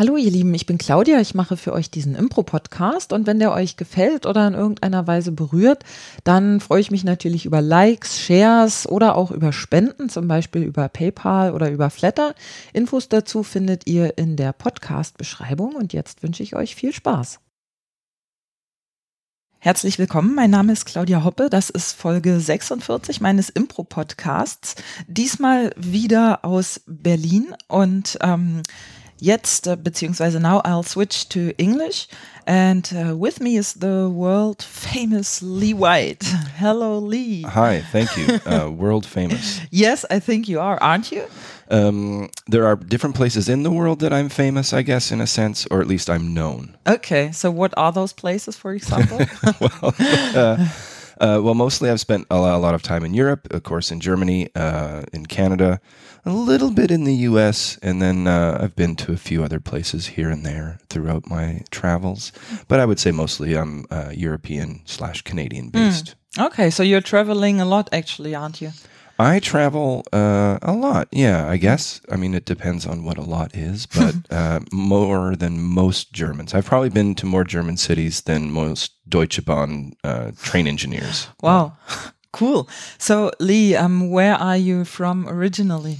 Hallo ihr Lieben, ich bin Claudia, ich mache für euch diesen Impro-Podcast. Und wenn der euch gefällt oder in irgendeiner Weise berührt, dann freue ich mich natürlich über Likes, Shares oder auch über Spenden, zum Beispiel über PayPal oder über Flatter. Infos dazu findet ihr in der Podcast-Beschreibung. Und jetzt wünsche ich euch viel Spaß. Herzlich willkommen, mein Name ist Claudia Hoppe, das ist Folge 46 meines Impro-Podcasts, diesmal wieder aus Berlin. Und ähm, Jetzt, uh, beziehungsweise now I'll switch to English. And uh, with me is the world famous Lee White. Hello, Lee. Hi, thank you. Uh, world famous. Yes, I think you are, aren't you? Um, there are different places in the world that I'm famous, I guess, in a sense, or at least I'm known. Okay, so what are those places, for example? well, uh, uh, well, mostly I've spent a lot, a lot, of time in Europe, of course, in Germany, uh, in Canada, a little bit in the U.S., and then uh, I've been to a few other places here and there throughout my travels. But I would say mostly I'm uh, European slash Canadian hmm. based. Mm. Okay, so you're traveling a lot, actually, aren't you? I travel uh, a lot. Yeah, I guess. I mean, it depends on what a lot is, but uh, more than most Germans. I've probably been to more German cities than most Deutsche Bahn uh, train engineers. Wow, cool. So, Lee, um, where are you from originally?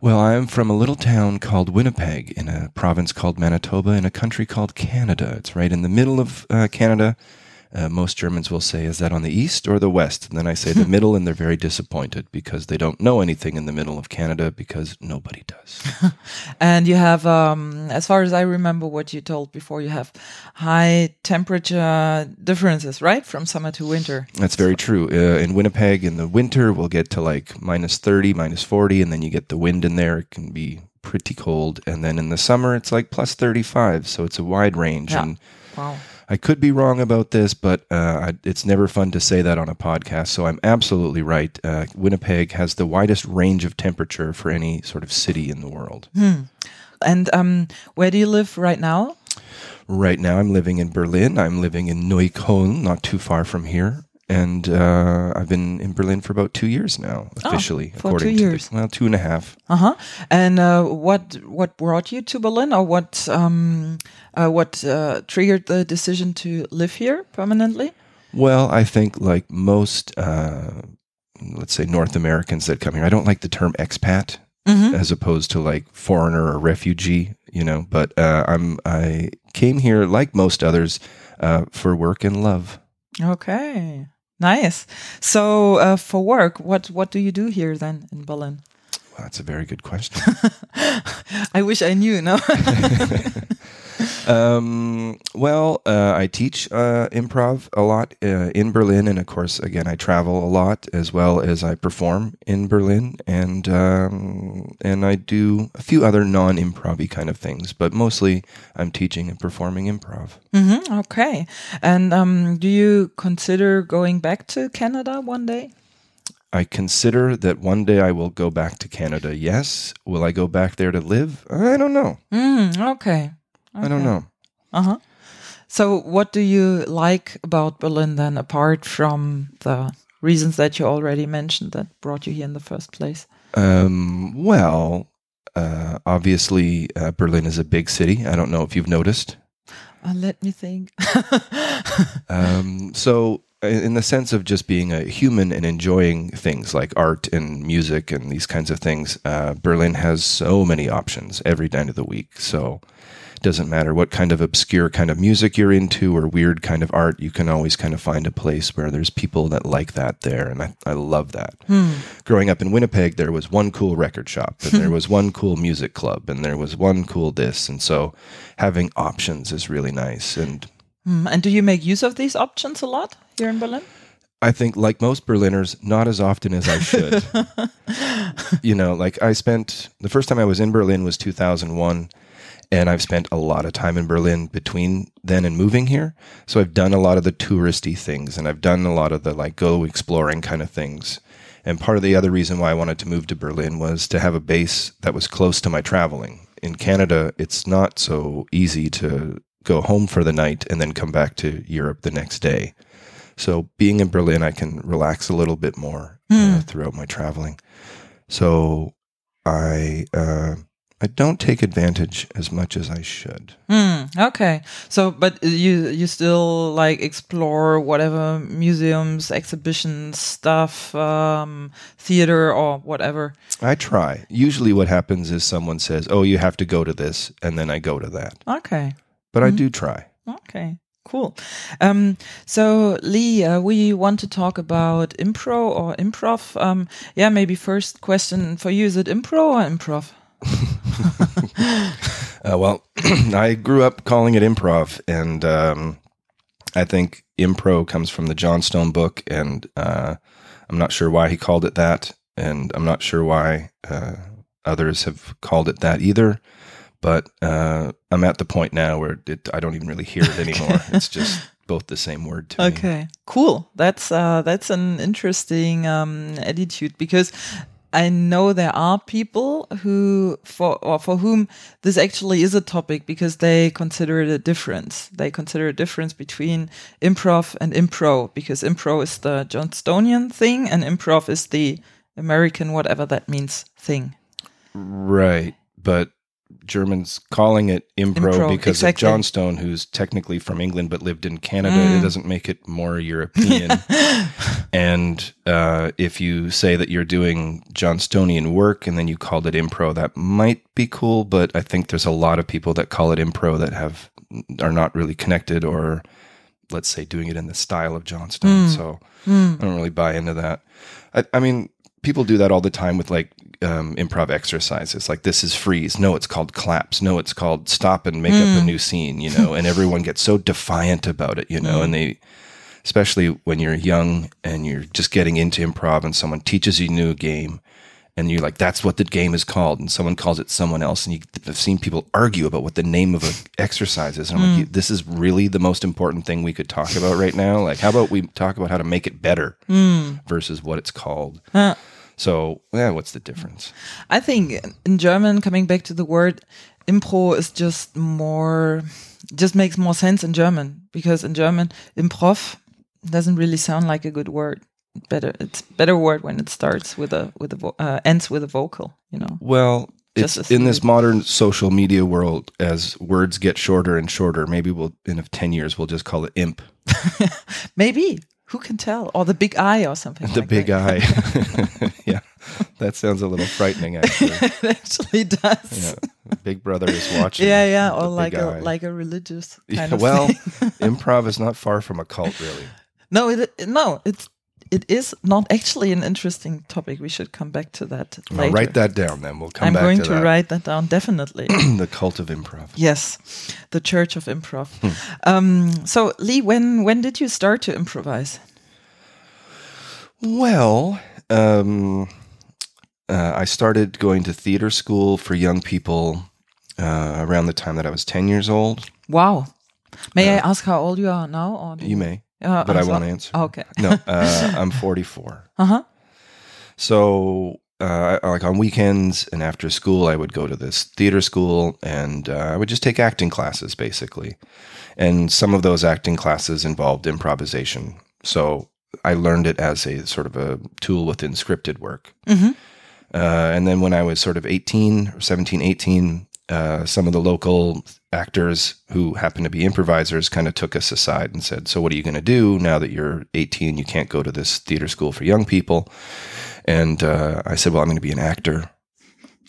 Well, I'm from a little town called Winnipeg in a province called Manitoba in a country called Canada. It's right in the middle of uh, Canada uh, most Germans will say, is that on the east or the west? And then I say the middle, and they're very disappointed because they don't know anything in the middle of Canada because nobody does. and you have, um, as far as I remember what you told before, you have high temperature differences, right? From summer to winter. That's very true. Uh, in Winnipeg, in the winter, we'll get to like minus 30, minus 40, and then you get the wind in there. It can be pretty cold. And then in the summer, it's like plus 35. So it's a wide range. Yeah. And wow I could be wrong about this, but uh, it's never fun to say that on a podcast. So I'm absolutely right. Uh, Winnipeg has the widest range of temperature for any sort of city in the world. Hmm. And um, where do you live right now? Right now, I'm living in Berlin. I'm living in Neukölln, not too far from here and uh, I've been in Berlin for about two years now, oh, officially. Oh, for two years. The, well, two and a half. Uh-huh. And uh, what what brought you to Berlin, or what um, uh, what uh, triggered the decision to live here permanently? Well, I think like most, uh, let's say North Americans that come here, I don't like the term expat. Mm-hmm. As opposed to like foreigner or refugee, you know. But uh, I'm I came here like most others for work and love. Okay. Nice. So, uh, for work, what what do you do here then in Berlin? Well, that's a very good question. I wish I knew. No. um, well, uh, I teach uh, improv a lot uh, in Berlin, and of course, again, I travel a lot as well as I perform in Berlin, and um, and I do a few other non-improv kind of things, but mostly I'm teaching and performing improv. Mm-hmm, okay, and um, do you consider going back to Canada one day? I consider that one day I will go back to Canada. Yes. Will I go back there to live? I don't know. Mm, okay. Okay. I don't know. Uh huh. So, what do you like about Berlin then, apart from the reasons that you already mentioned that brought you here in the first place? Um, well, uh, obviously, uh, Berlin is a big city. I don't know if you've noticed. Uh, let me think. um, so, in the sense of just being a human and enjoying things like art and music and these kinds of things, uh, Berlin has so many options every night of the week. So, doesn't matter what kind of obscure kind of music you're into or weird kind of art, you can always kind of find a place where there's people that like that there. And I, I love that. Hmm. Growing up in Winnipeg, there was one cool record shop and there was one cool music club and there was one cool this. And so having options is really nice. And, hmm. and do you make use of these options a lot here in Berlin? I think, like most Berliners, not as often as I should. you know, like I spent the first time I was in Berlin was 2001 and I've spent a lot of time in Berlin between then and moving here. So I've done a lot of the touristy things and I've done a lot of the like go exploring kind of things. And part of the other reason why I wanted to move to Berlin was to have a base that was close to my traveling. In Canada, it's not so easy to go home for the night and then come back to Europe the next day. So being in Berlin, I can relax a little bit more mm. uh, hmm. throughout my traveling. So I uh, I don't take advantage as much as I should. Hmm, okay. So, but you you still like explore whatever museums, exhibitions, stuff, um, theater, or whatever. I try. Usually, what happens is someone says, "Oh, you have to go to this," and then I go to that. Okay. But I do try. Okay. Cool. Um, so, Lee, uh, we want to talk about impro or improv. Um, yeah, maybe first question for you: Is it impro or improv? Uh, well, I grew up calling it improv, and um, I think impro comes from the Johnstone book, and uh, I'm not sure why he called it that, and I'm not sure why uh, others have called it that either. But uh, I'm at the point now where it, I don't even really hear it anymore. it's just both the same word to me. Okay, cool. That's uh, that's an interesting um, attitude because I know there are people who for or for whom this actually is a topic because they consider it a difference. They consider a difference between improv and impro because impro is the Johnstonian thing and improv is the American whatever that means thing. Right. But Germans calling it impro, Impro, because exactly. of Johnstone, who's technically from England but lived in Canada. Mm. It doesn't make it more European. and uh, if you say that you're doing Johnstonian work and then you called it impro, that might be cool. But I think there's a lot of people that call it impro that have are not really connected or let's say doing it in the style of Johnstone. So I don't really buy into that. I, I mean, people do that all the time with like um, improv exercises. Like this is freeze. No, it's called claps. No, it's called stop and make up a mm. new scene. You know, and everyone gets so defiant about it. You know, and mm. they, especially when you're young and you're just getting into improv, and someone teaches you a new game. And you're like, that's what the game is called, and someone calls it someone else. And you, I've seen people argue about what the name of an exercise is. And I'm like, mm. this is really the most important thing we could talk about right now. Like, how about we talk about how to make it better versus what it's called? Huh. So, yeah, what's the difference? I think in German, coming back to the word, impro is just more, just makes more sense in German because in German, improv doesn't really sound like a good word. Better, it's better word when it starts with a with a vo- uh, ends with a vocal. You know. Well, it's in this modern social media world, as words get shorter and shorter, maybe we'll, in 10 years, we'll just call it imp, Maybe who can tell? Or the big eye or something. the like big that. eye. yeah, that sounds a little frightening, actually. it actually does. Yeah. Big Brother is watching. Yeah, yeah, or like a like a religious kind Yeah, of well, improv is not far from a cult, really. No, it no, it's it is not actually an interesting topic. We should come back to that later. write that down, then we'll come back to the. I'm going to, to write that down definitely. the cult of improv. yes, the Church of Improv. Hmm. Um, so, Lee, when when did you start to improvise? Well, um, uh, I started going to theater school for young people uh, around the time that I was 10 years old. Wow. May I ask how old you are now? Or You may, Uh, but I as won't well? answer. Okay. No, uh, I'm 44. Uh huh. So, uh, like on weekends and after school, I would go to this theater school and uh, I would just take acting classes basically. And some of those acting classes involved improvisation. So I learned it as a sort of a tool within scripted work. Mhm. Uh, and then when I was sort of 18 or 17, 18, uh, some of the local actors who happened to be improvisers kind of took us aside and said, So, what are you going to do now that you're 18? You can't go to this theater school for young people. And uh, I said, Well, I'm going to be an actor.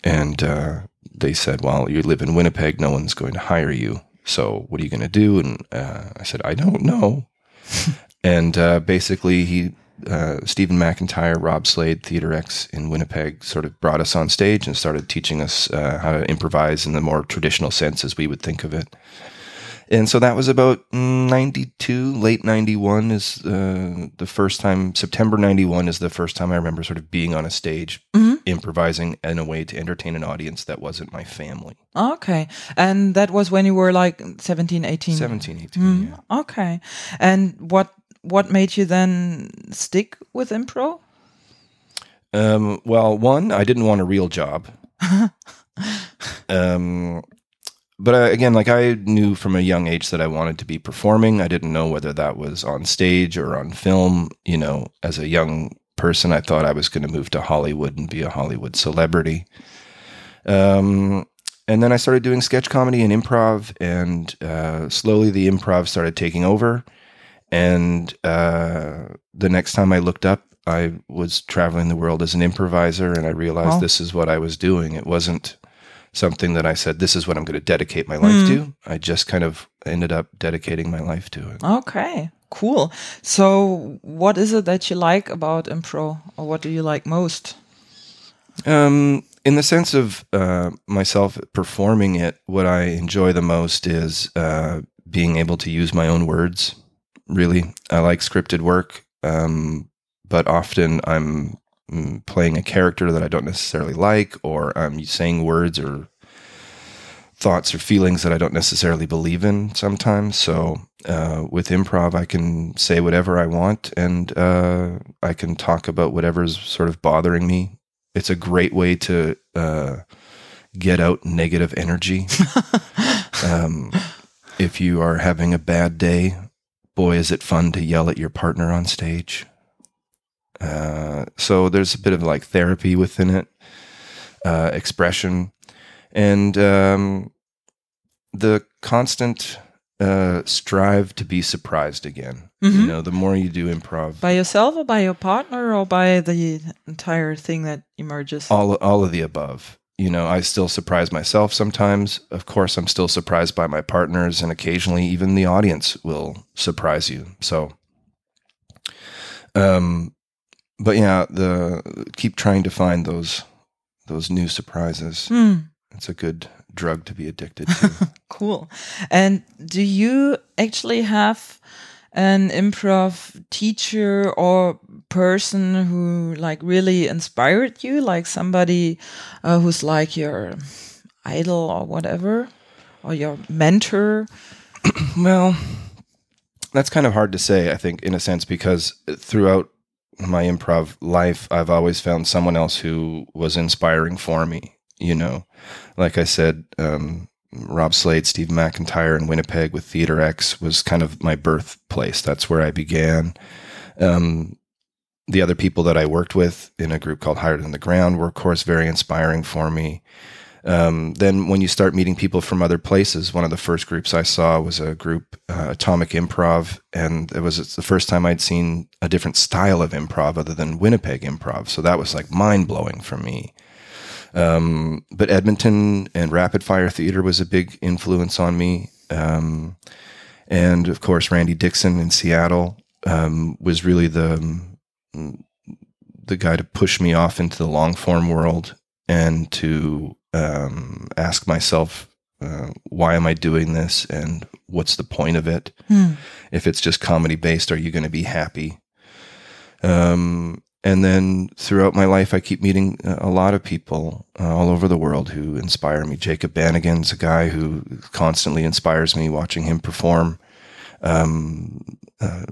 And uh, they said, Well, you live in Winnipeg. No one's going to hire you. So, what are you going to do? And uh, I said, I don't know. and uh, basically, he, uh, Stephen McIntyre, Rob Slade, Theater X in Winnipeg, sort of brought us on stage and started teaching us uh, how to improvise in the more traditional sense as we would think of it. And so that was about 92, late 91 is uh, the first time, September 91 is the first time I remember sort of being on a stage, improvising in a way to entertain an audience that wasn't my family. Okay. And that was when you were like 17, 18? 17, 18, Mm, yeah. Okay. And what what made you then stick with impro? Um, well, one, I didn't want a real job. um, but uh, again, like I knew from a young age that I wanted to be performing. I didn't know whether that was on stage or on film. You know, as a young person, I thought I was going to move to Hollywood and be a Hollywood celebrity. Um, and then I started doing sketch comedy and improv, and uh, slowly the improv started taking over. And uh, the next time I looked up, I was traveling the world as an improviser, and I realized Wow. this is what I was doing. It wasn't something that I said, "This is what I'm going to dedicate my life to." I just kind of ended up dedicating my life to it. Okay, cool. So, what is it that you like about impro, or what do you like most? Um, in the sense of uh, myself performing it, what I enjoy the most is uh, being able to use my own words. Really, I like scripted work, um, but often I'm mm, playing a character that I don't necessarily like, or I'm saying words or thoughts or feelings that I don't necessarily believe in sometimes. So uh, with improv, I can say whatever I want and uh, I can talk about whatever's sort of bothering me. It's a great way to uh, get out negative energy. um, if you are having a bad day, boy, is it fun to yell at your partner on stage. Uh, so there's a bit of like therapy within it, uh, expression, and um, the constant uh, strive to be surprised again. You know, the more you do improv, By yourself, or by your partner, or by the entire thing that emerges? all all of the above. You know, I still surprise myself sometimes. Of course, I'm still surprised by my partners, and occasionally even the audience will surprise you. So, um, but yeah, the keep trying to find those those new surprises. Hmm. It's a good drug to be addicted to. Cool. And do you actually have an improv teacher or person who like really inspired you, like somebody uh, who's like your idol or whatever, or your mentor? Well, that's kind of hard to say, I think, in a sense, because throughout my improv life, I've always found someone else who was inspiring for me. You know, like I said, um, Rob Slade, Steve McIntyre in Winnipeg with Theater X was kind of my birthplace. That's where I began. Um, the other people that I worked with in a group called Higher Than the Ground were, of course, very inspiring for me. Um, then when you start meeting people from other places, one of the first groups I saw was a group, uh, Atomic Improv, and it was the first time I'd seen a different style of improv other than Winnipeg improv. So that was like mind blowing for me. Um, but Edmonton and Rapid Fire Theater was a big influence on me. Um, and of course, Randy Dixon in Seattle um, was really the the guy to push me off into the long form world and to um, ask myself, uh, why am I doing this and what's the point of it? If it's just comedy based, are you going to be happy? Um, and then throughout my life, I keep meeting a lot of people uh, all over the world who inspire me. Jacob Banigan's a guy who constantly inspires me watching him perform. Um, uh,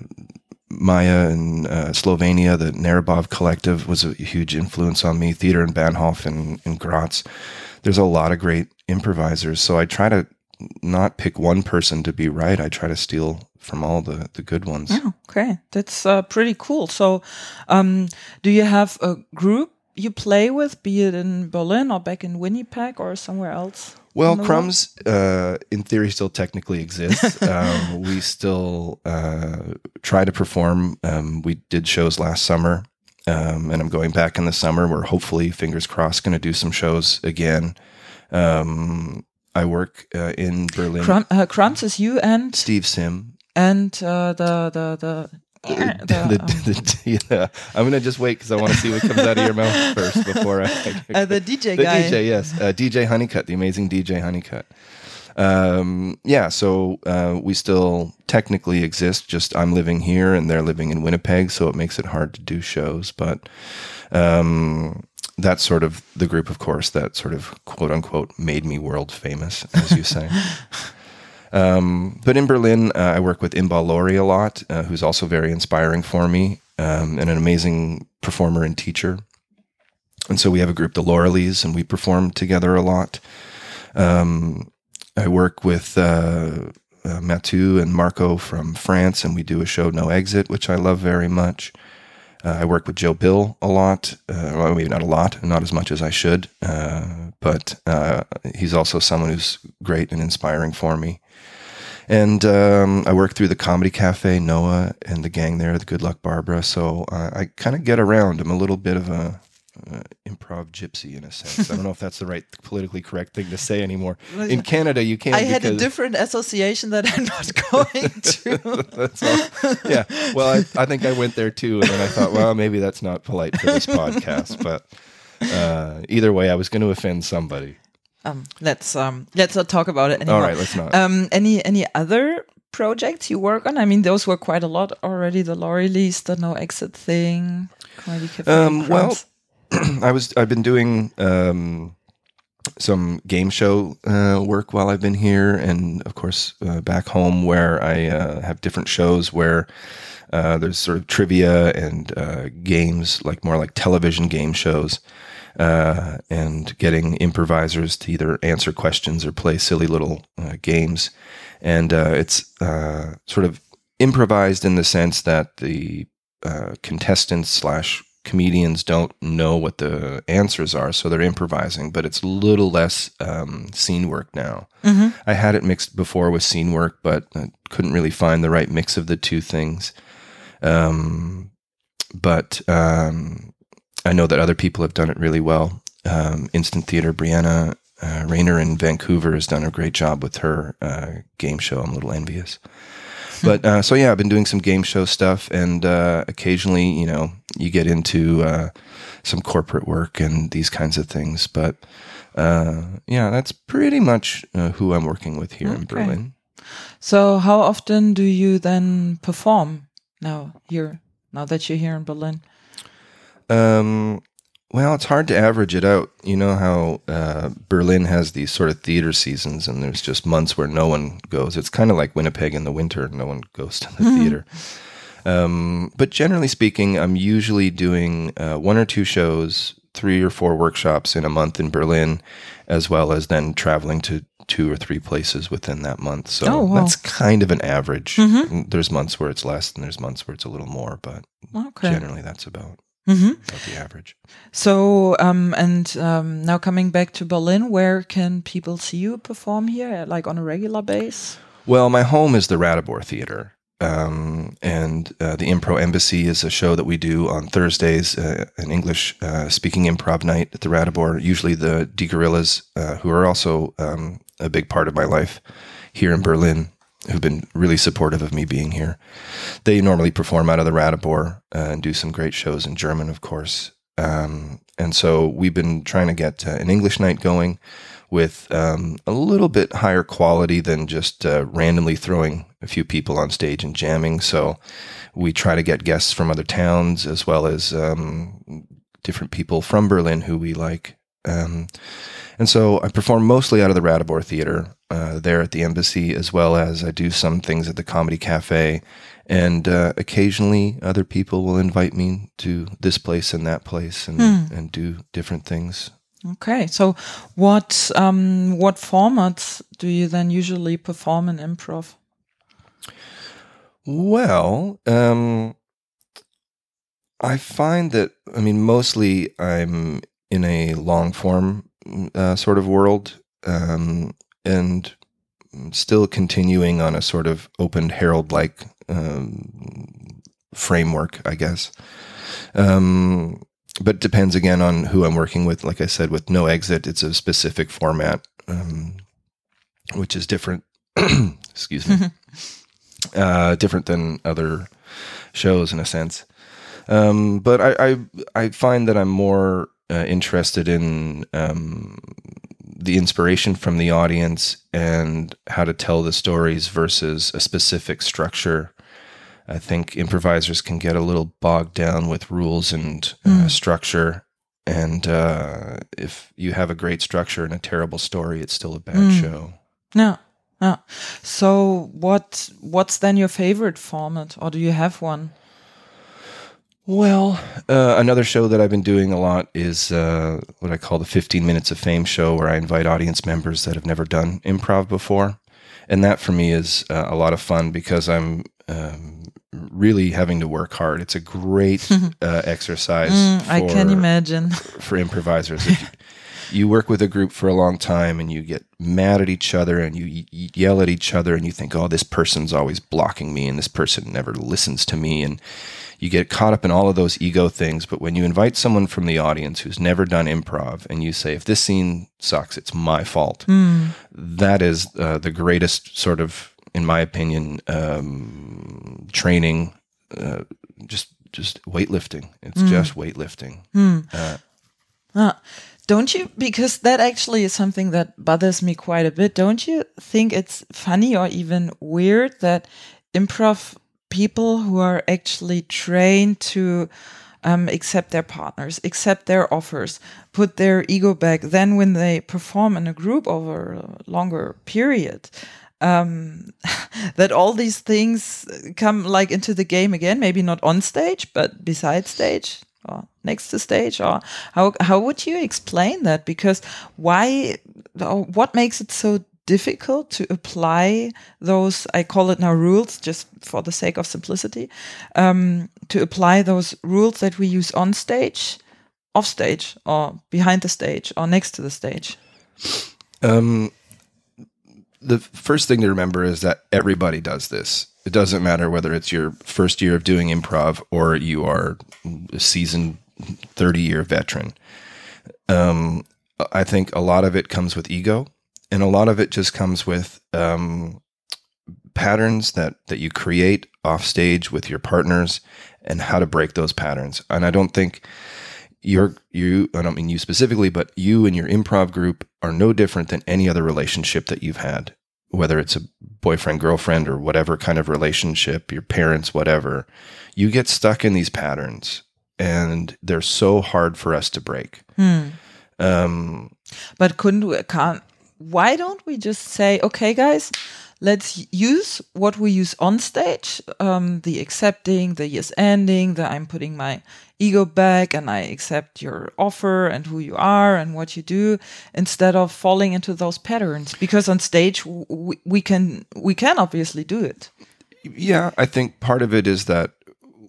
Maya in uh, Slovenia, the Narobov Collective was a huge influence on me. Theater in Bahnhof and in Graz. There's a lot of great improvisers. So I try to not pick one person to be right. I try to steal from all the, the good ones. Oh, okay, that's uh, pretty cool. So, um, do you have a group you play with, be it in Berlin or back in Winnipeg or somewhere else? Well? Crumbs, uh, in theory, still technically exists. um, we still uh, try to perform. Um, we did shows last summer, um, and I'm going back in the summer. We're hopefully, fingers crossed, going to do some shows again. Um, I work uh, in Berlin. Crum- uh, Crumbs is you and Steve Sim. and uh, the the the. the, The- the- yeah. I'm going to just wait because I want to see what comes out of your mouth first before I. uh, the DJ the guy. DJ, yes, uh, DJ Honeycutt, the amazing DJ Honeycutt. Um, yeah, so uh, we still technically exist. Just I'm living here and they're living in Winnipeg, so it makes it hard to do shows. But um, that's sort of the group, of course, that sort of quote unquote made me world famous, as you say. Um, but in Berlin, uh, I work with Inbal Lori a lot, uh, who's also very inspiring for me um, and an amazing performer and teacher. And so we have a group, the Laurelies, and we perform together a lot. Um, I work with uh, uh, Mathieu and Marco from France, and we do a show, No Exit, which I love very much. Uh, I work with Joe Bill a lot. Uh, well, maybe not a lot, not as much as I should, but he's also someone who's great and inspiring for me. And um, I work through the Comedy Cafe, Noah, and the gang there, the Good Luck Barbara. So uh, I kind of get around. I'm a little bit of a uh, improv gypsy in a sense. I don't know if that's the right politically correct thing to say anymore. In Canada, you can't. I had a different association that I'm not going to. that's all. Yeah. Well, I, I think I went there too, and then I thought, well, maybe that's not polite for this podcast. But uh, either way, I was going to offend somebody. Um, let's um, let's not talk about it anymore. All right, let's not. Um, any any other projects you work on? I mean, those were quite a lot already. The Laurie Lease, the No Exit thing, Um, well, I was I've been doing um, some game show uh, work while I've been here, and of course uh, back home where I uh, have different shows where uh, there's sort of trivia and uh, games, like more like television game shows uh, and getting improvisers to either answer questions or play silly little uh, games. And uh, it's uh, sort of improvised in the sense that the uh, contestants slash comedians don't know what the answers are, so they're improvising. But it's a little less um, scene work now. Mm-hmm. I had it mixed before with scene work, but I couldn't really find the right mix of the two things. Um, but um, I know that other people have done it really well. Um, Instant Theater, Brianna uh, Rayner in Vancouver has done a great job with her uh, game show. I'm a little envious. but uh, so yeah, I've been doing some game show stuff, and uh, occasionally, you know, you get into uh, some corporate work and these kinds of things. But uh, yeah, that's pretty much who I'm working with here okay. in Berlin. So, how often do you then perform now here? Now that you're here in Berlin? Um, well, it's hard to average it out. You know how uh, Berlin has these sort of theater seasons, and there's just months where no one goes. It's kind of like Winnipeg in the winter; no one goes to the mm-hmm. theater. Um, but generally speaking, I'm usually doing uh, one or two shows, three or four workshops in a month in Berlin, as well as then traveling to two or three places within that month. So oh, wow. that's kind of an average. Mm-hmm. There's months where it's less, and there's months where it's a little more, but okay. generally that's about Mm-hmm. About the average. So, um, and um, now coming back to Berlin, where can people see you perform here, like on a regular base? Well, my home is the Ratibor Theater. Um, and uh, the Impro Embassy is a show that we do on Thursdays, uh, an English uh, speaking improv night at the Ratibor. Usually, the Die Gorillas, uh, who are also um, a big part of my life here in Berlin, who've been really supportive of me being here. They normally perform out of the Ratibor uh, and do some great shows in German, of course. Um, and so we've been trying to get uh, an English night going with um, a little bit higher quality than just uh, randomly throwing a few people on stage and jamming. So we try to get guests from other towns as well as um, different people from Berlin who we like. Um, and so I perform mostly out of the Ratibor Theater uh, there at the embassy, as well as I do some things at the Comedy Cafe. And uh, occasionally, other people will invite me to this place and that place and, mm. and do different things. Okay, so what um, what formats do you then usually perform in improv? Well, um, I find that I mean mostly I'm in a long form uh, sort of world, um, and still continuing on a sort of open Harold like um, framework, I guess. Um, but depends again on who I'm working with. Like I said, with no exit, it's a specific format, um, which is different. excuse me, uh, different than other shows in a sense. Um, but I, I, I find that I'm more uh, interested in um, the inspiration from the audience and how to tell the stories versus a specific structure. I think improvisers can get a little bogged down with rules and uh, mm. structure. And uh, if you have a great structure and a terrible story, it's still a bad mm. show. No, no. So, what what's then your favorite format, or do you have one? Well, uh, another show that I've been doing a lot is uh, what I call the 15 Minutes of Fame show, where I invite audience members that have never done improv before. And that for me is uh, a lot of fun because I'm um, really having to work hard. It's a great uh, exercise. Mm, I can imagine. for improvisers. If you, you work with a group for a long time and you get mad at each other and you, y yell at each other and you think, oh, this person's always blocking me and this person never listens to me. And you get caught up in all of those ego things. But when you invite someone from the audience who's never done improv and you say, if this scene sucks, it's my fault, that is uh, the greatest sort of, in my opinion, um, training. Uh, just just weightlifting. It's just weightlifting. Ah, don't you? Because that actually is something that bothers me quite a bit. Don't you think it's funny or even weird that improv people who are actually trained to um, accept their partners, accept their offers, put their ego back, then when they perform in a group over a longer period, um, that all these things come like into the game again, maybe not on stage, but beside stage or next to stage or how how would you explain that? Because why or what makes it so difficult to apply those i call it now rules just for the sake of simplicity um, to apply those rules that we use on stage off stage or behind the stage or next to the stage Um, the first thing to remember is that everybody does this. It doesn't matter whether it's your first year of doing improv or you are a seasoned 30 year veteran. Um, I think a lot of it comes with ego, and a lot of it just comes with um, patterns that, that you create off stage with your partners and how to break those patterns. And I don't think you're you I don't mean you specifically, but you and your improv group are no different than any other relationship that you've had, whether it's a boyfriend, girlfriend, or whatever kind of relationship, your parents, whatever. You get stuck in these patterns and they're so hard for us to break. Um, But couldn't we can't why don't we just say, okay guys, let's use what we use on stage, um, the accepting, the yes ending, the I'm putting my ego back and I accept your offer and who you are and what you do instead of falling into those patterns because on stage we, we can we can obviously do it. Yeah, I think part of it is that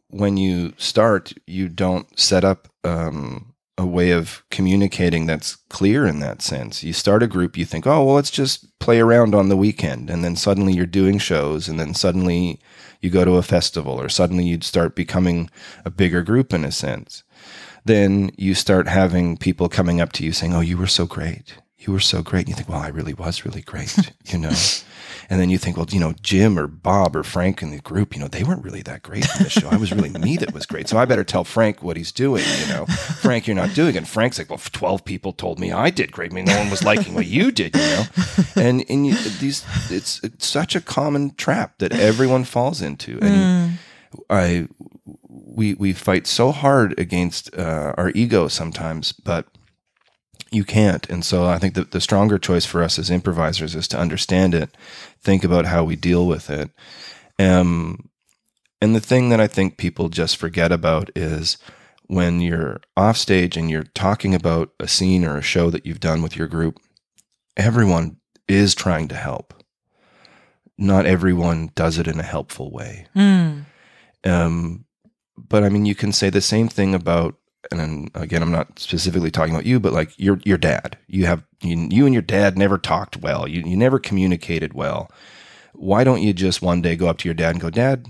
when you start, you don't set up um, a way of communicating that's clear in that sense. You start a group, you think, oh, well, let's just play around on the weekend. And then suddenly you're doing shows, and then suddenly you go to a festival, or suddenly you'd start becoming a bigger group in a sense. Then you start having people coming up to you saying, oh, you were so great. You were so great. And you think, well, I really was really great, you know? And then you think, well, you know, Jim or Bob or Frank in the group, you know, they weren't really that great in the show. I was really me that was great. So I better tell Frank what he's doing, you know. Frank, you're not doing it. And Frank's like, well, 12 people told me I did great. I mean, no one was liking what you did, you know. And and you, these, it's, it's such a common trap that everyone falls into. And I, we we fight so hard against uh, our ego sometimes, but you can't. And so I think that the stronger choice for us as improvisers is to understand it, think about how we deal with it. Um, and the thing that I think people just forget about is when you're off stage and you're talking about a scene or a show that you've done with your group, everyone is trying to help. Not everyone does it in a helpful way. Um, but I mean, you can say the same thing about, and then, again, I'm not specifically talking about you, but like your your dad. You have you, you and your dad never talked well. You you never communicated well. Why don't you just one day go up to your dad and go, Dad,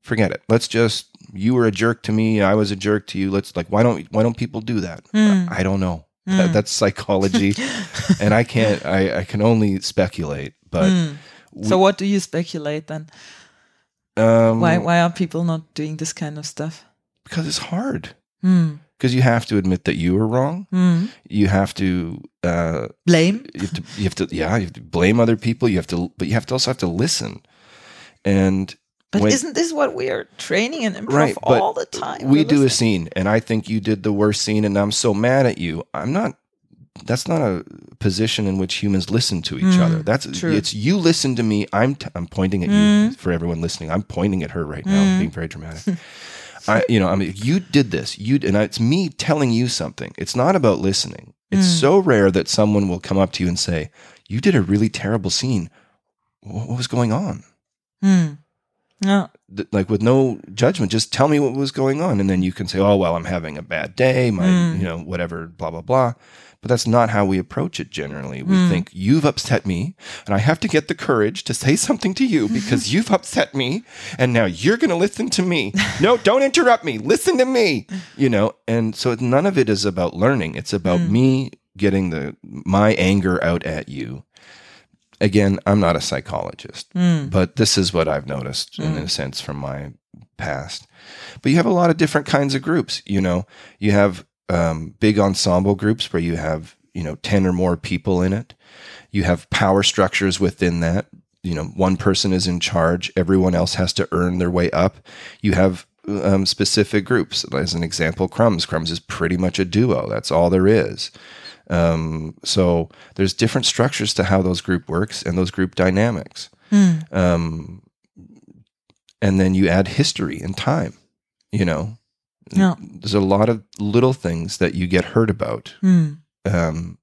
forget it. Let's just you were a jerk to me. I was a jerk to you. Let's like why don't why don't people do that? Hmm. I don't know. Hmm. That, that's psychology, and I can't. I I can only speculate. But hmm. So what do you speculate then? um, Why why are people not doing this kind of stuff? because it's hard. Because you have to admit that you were wrong. You have to, uh, Blame? you have to, you have to, yeah, you have to blame other people. You have to, but you have to also have to listen. And But when- isn't this what we are training in improv right, all the time? we do a scene, and I think you did the worst scene, and I'm so mad at you. I'm not. That's not a position in which humans listen to each other. That's Mm, true. Mm. it's you listen to me. I'm t- I'm pointing at you for everyone listening. I'm pointing at her right now, being very dramatic. I you know I mean you did this. You and it's me telling you something. It's not about listening. It's Mm. so rare that someone will come up to you and say, "You did a really terrible scene. What what was going on?" Yeah. th- like with no judgment just tell me what was going on and then you can say oh well i'm having a bad day my you know whatever blah blah blah but that's not how we approach it generally. We hmm. think you've upset me and i have to get the courage to say something to you because you've upset me and now you're going to listen to me. No don't interrupt me. Listen to me. You know and so none of it is about learning. It's about hmm. me getting the my anger out at you. Again, I'm not a psychologist, hmm. but this is what I've noticed in a sense from my past. But you have a lot of different kinds of groups. You know, you have um, big ensemble groups where you have you know ten or more people in it. You have power structures within that. You know, one person is in charge. Everyone else has to earn their way up. You have um, specific groups. As an example, Crumbs. Crumbs is pretty much a duo. That's all there is. Um, so there's different structures to how those group works and those group dynamics. Um, and then you add history and time. You know, Yeah. there's a lot of little things that you get heard about. Hmm. Um,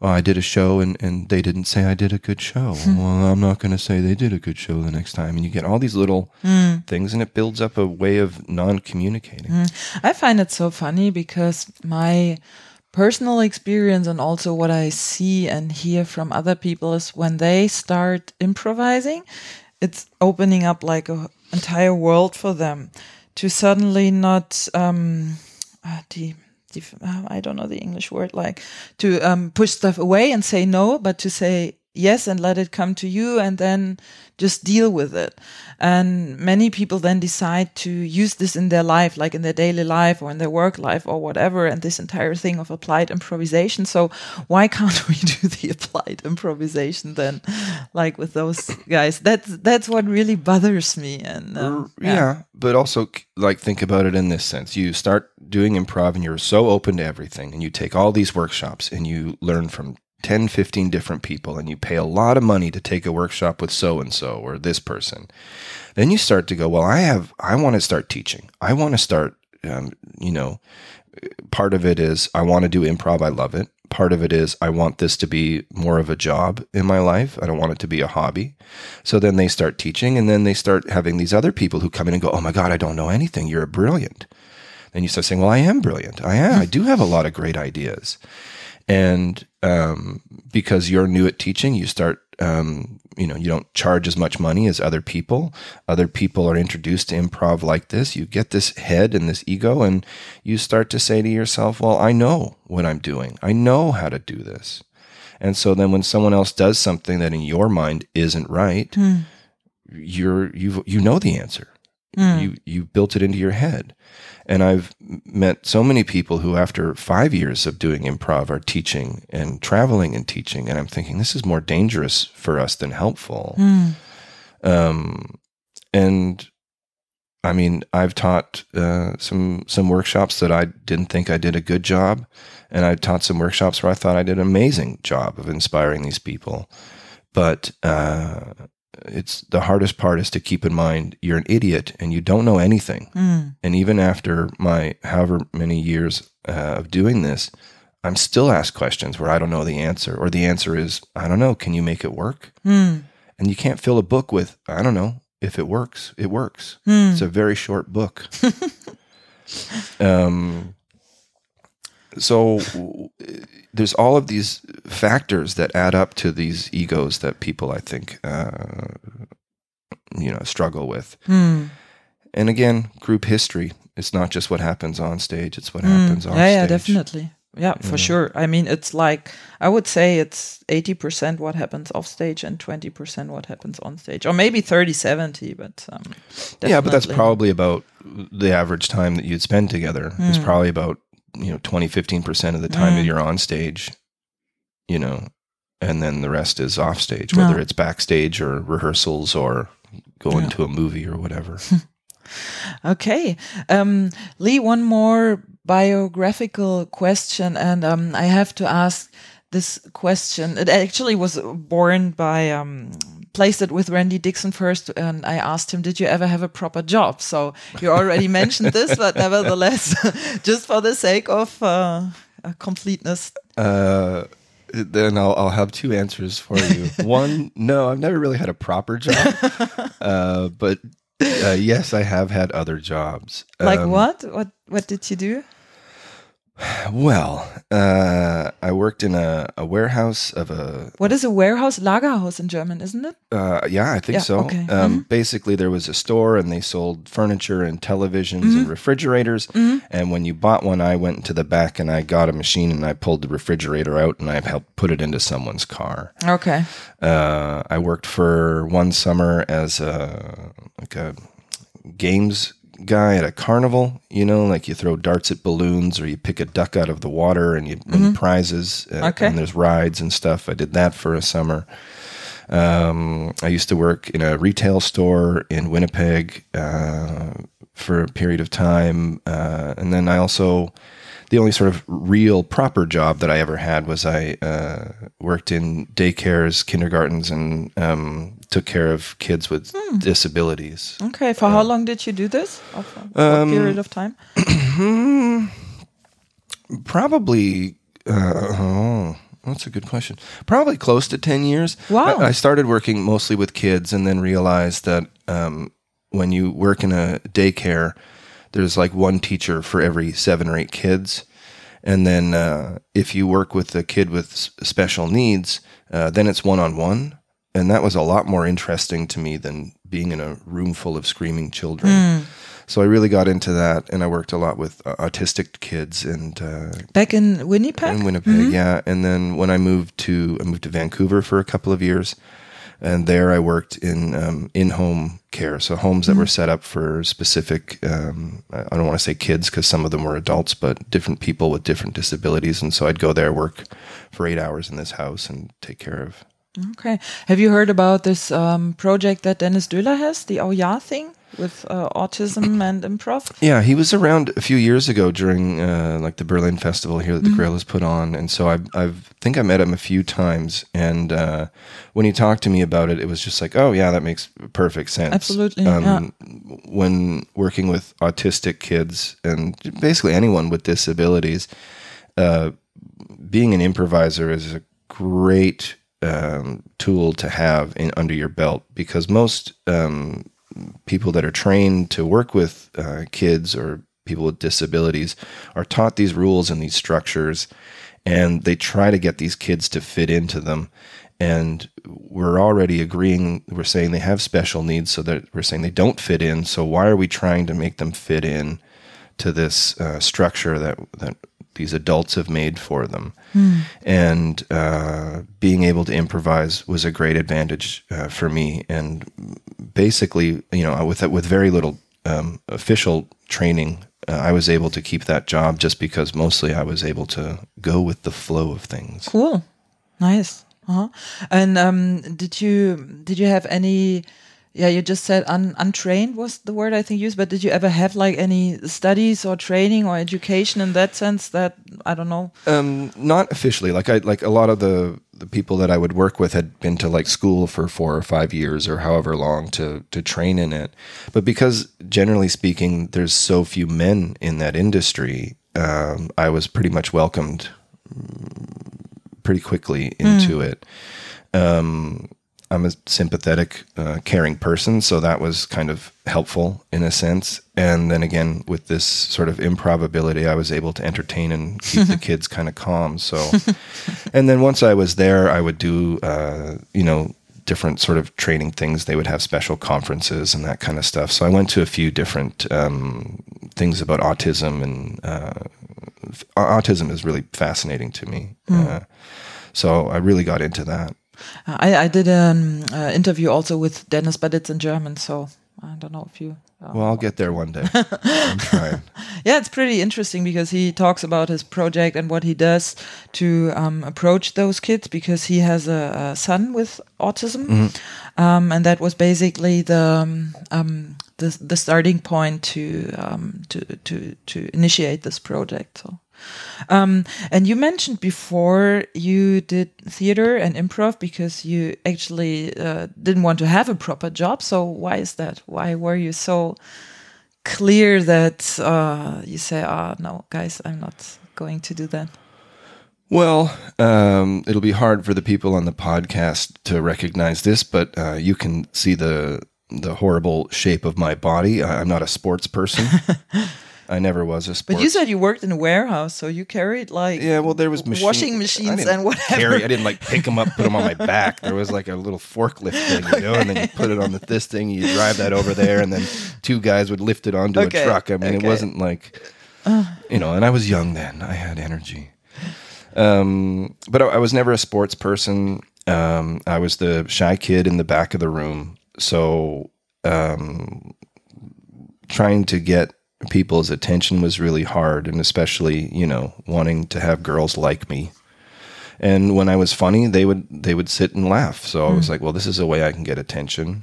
well, I did a show and, and they didn't say I did a good show. well, I'm not going to say they did a good show the next time. And you get all these little things and it builds up a way of non communicating. I find it so funny because my personal experience and also what I see and hear from other people is when they start improvising, it's opening up like a entire world for them to suddenly not um uh, the uh, I don't know the English word like to um, push stuff away and say no, but to say yes and let it come to you and then just deal with it. And many people then decide to use this in their life, like in their daily life or in their work life or whatever, and this entire thing of applied improvisation. So why can't we do the applied improvisation then, like with those guys? That's that's what really bothers me. And um, yeah. but also like think about it in this sense. You start doing improv and you're so open to everything and you take all these workshops and you learn from 10, 15 different people and you pay a lot of money to take a workshop with so and so or this person. Then you start to go, well, I have, I want to start teaching. I want to start, um, you know, part of it is I want to do improv. I love it. Part of it is I want this to be more of a job in my life. I don't want it to be a hobby. So then they start teaching, and then they start having these other people who come in and go, "Oh my God, I don't know anything. You're a brilliant." Then you start saying, "Well, I am brilliant. I am. I do have a lot of great ideas." And um, because you're new at teaching, you start, um, you know, you don't charge as much money as other people. Other people are introduced to improv like this. You get this head and this ego, and you start to say to yourself, well, I know what I'm doing, I know how to do this. And so then when someone else does something that in your mind isn't right, you're you you know the answer. You you built it into your head. And I've met so many people who after 5 years of doing improv are teaching and traveling and teaching and I'm thinking this is more dangerous for us than helpful. Um and I mean, I've taught uh, some some workshops that I didn't think I did a good job, and I've taught some workshops where I thought I did an amazing job of inspiring these people. But uh, it's the hardest part is to keep in mind you're an idiot and you don't know anything. And even after my however many years uh, of doing this, I'm still asked questions where I don't know the answer, or the answer is I don't know. Can you make it work? And you can't fill a book with I don't know. If it works, it works. It's a very short book. um, so there's all of these factors that add up to these egos that people, I think, uh, you know, struggle with. And again, group history. It's not just what happens on stage; it's what happens on yeah, yeah, definitely. Yeah, for sure. I mean, it's like I would say it's 80% what happens off stage and 20% what happens on stage. Or maybe 30 70, but um Yeah, but that's probably about the average time that you'd spend together. It's probably about, you know, 20, 15% of the time that you're on stage, you know, and then the rest is off stage, whether it's backstage or rehearsals or going Yeah. to a movie or whatever. Okay. Um, Lee, one more biographical question, and um, I have to ask this question. It actually was born by um, placed it with Randy Dixon first, and I asked him, "Did you ever have a proper job?" So you already mentioned this, but nevertheless, just for the sake of uh, uh, completeness. uh, then I'll, I'll have two answers for you. One, no, I've never really had a proper job, uh, but uh, yes, I have had other jobs. Like Um, what? What what did you do? Well, uh, I worked in a, a warehouse of a What is a warehouse? Lagerhaus in German, isn't it? Uh, yeah, I think Yeah, so. okay. Um, Basically, there was a store and they sold furniture and televisions Mm-hmm. and refrigerators. And when you bought one, I went into the back and I got a machine and I pulled the refrigerator out and I helped put it into someone's car. Okay. Uh, I worked for one summer as a like a games guy at a carnival. You know, like you throw darts at balloons or you pick a duck out of the water and you win prizes. uh, Okay. And there's rides and stuff. I did that for a summer. Um, I used to work in a retail store in Winnipeg uh, for a period of time, uh, and then I also the only sort of real proper job that I ever had was I uh, worked in daycares, kindergartens, and um, took care of kids with disabilities. Okay. For how long did you do this? Of what Um, period of time? Probably. Uh, oh, that's a good question. Probably close to 10 years. Wow. I, I started working mostly with kids and then realized that um, when you work in a daycare, there's like one teacher for every seven or eight kids. And then uh, if you work with a kid with special needs, uh, then it's one on one. And that was a lot more interesting to me than being in a room full of screaming children. So I really got into that, and I worked a lot with uh, autistic kids and uh, Back in Winnipeg? in Winnipeg, yeah. And then when I moved to I moved to Vancouver for a couple of years, and there I worked in um, in home care, so homes that were set up for specific. Um, I I don't want to say kids because some of them were adults, but different people with different disabilities. And so I'd go there, work for eight hours in this house, and take care of. Okay. Have you heard about this um, project that Dennis Döhler has, the Oh Ja thing with uh, autism and improv? Yeah, he was around a few years ago during uh, like the Berlin Festival here that the Gorillas put on, and so I I think I met him a few times, and uh, when he talked to me about it, it was just like, oh yeah, that makes perfect sense. Absolutely, yeah. When working with autistic kids and basically anyone with disabilities, uh, being an improviser is a great um, tool to have in under your belt because most um, people that are trained to work with uh, kids or people with disabilities are taught these rules and these structures and they try to get these kids to fit into them. And we're already agreeing we're saying they have special needs so that we're saying they don't fit in. So why are we trying to make them fit in to this uh, structure that that these adults have made for them and uh, being able to improvise was a great advantage uh, for me and basically you know with with very little um, official training uh, I was able to keep that job just because mostly I was able to go with the flow of things Cool. Nice. Uh-huh. And um, did you did you have any? Yeah, you just said un, untrained was the word I think used. But did you ever have like any studies or training or education in that sense? That I don't know. Um, not officially. Like I like a lot of the the people that I would work with had been to like school for four or five years or however long to to train in it. But because generally speaking, there's so few men in that industry, um, I was pretty much welcomed mm, pretty quickly into it. Um, I'm a sympathetic, uh, caring person, so that was kind of helpful in a sense. And then again, with this sort of improbability, I was able to entertain and keep the kids kind of calm. So, and then once I was there, I would do, uh, you know, different sort of training things. They would have special conferences and that kind of stuff. So I went to a few different um, things about autism, and uh, f- autism is really fascinating to me. Uh, so I really got into that. I, I did an uh, interview also with Dennis, but it's in German, so I don't know if you. Uh, Well, I'll get there one day. I'm trying. yeah, it's pretty interesting because he talks about his project and what he does to um, approach those kids because he has a, a son with autism, um, and that was basically the um, um, the, the starting point to um, to to to initiate this project. So. Um, and you mentioned before you did theater and improv because you actually uh, didn't want to have a proper job. So why is that? Why were you so clear that uh, you say, "Ah, no, guys, I'm not going to do that"? Well, um, it'll be hard for the people on the podcast to recognize this, but uh, you can see the the horrible shape of my body. I'm not a sports person. I never was a sports. But you said you worked in a warehouse, so you carried like yeah, well, there was machine, washing machines and whatever. Carry, I didn't like pick them up, put them on my back. There was like a little forklift thing, you know, and then you put it on the, this thing, you drive that over there, and then two guys would lift it onto Okay, a truck. I mean, it wasn't like, you know, and I was young then. I had energy. Um, but I, I was never a sports person. Um, I was the shy kid in the back of the room. So, um, trying to get people's attention was really hard, and especially, you know, wanting to have girls like me. And when I was funny, they would they would sit and laugh. So I was hmm. like, well, this is a way I can get attention.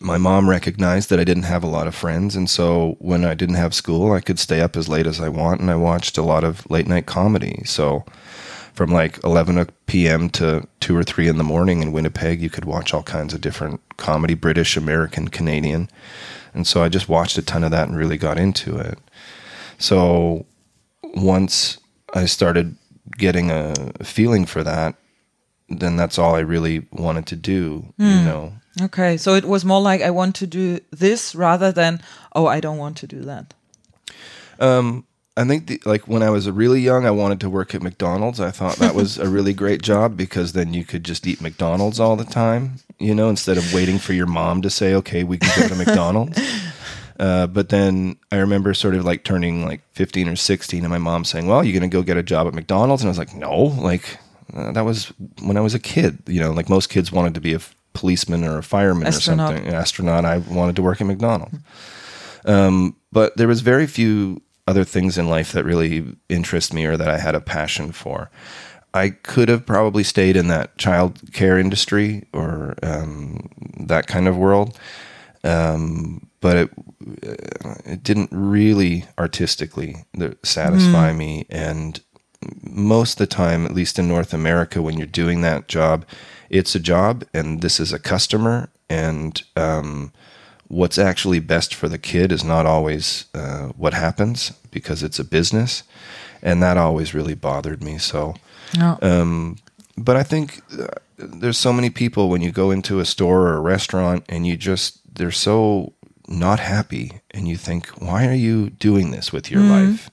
My mom recognized that I didn't have a lot of friends, and so when I didn't have school, I could stay up as late as I want, and I watched a lot of late night comedy. So from like 11 p.m. to 2 or 3 in the morning in Winnipeg, you could watch all kinds of different comedy, British, American, Canadian. And so I just watched a ton of that and really got into it. So once I started getting a feeling for that, then that's all I really wanted to do, you hmm. know. Okay, so it was more like I want to do this rather than oh I don't want to do that. Um, I think the, like when I was really young, I wanted to work at McDonald's. I thought that was a really great job because then you could just eat McDonald's all the time, you know, instead of waiting for your mom to say, "Okay, we can go to McDonald's." Uh, but then I remember sort of like turning like 15 or 16 and my mom saying, well, you're going to go get a job at McDonald's. And I was like, no, like uh, that was when I was a kid, you know, like most kids wanted to be a f- policeman or a fireman Astronaut. or something. An astronaut. I wanted to work at McDonald's. Um, but there was very few other things in life that really interest me or that I had a passion for. I could have probably stayed in that child care industry or um, that kind of world, um, but it it didn't really artistically satisfy me. And most of the time, at least in North America, when you're doing that job, it's a job, and this is a customer, and um, what's actually best for the kid is not always uh, what happens because it's a business, and that always really bothered me. So. No. Um, but I think uh, there's so many people when you go into a store or a restaurant and you just they're so not happy and you think why are you doing this with your life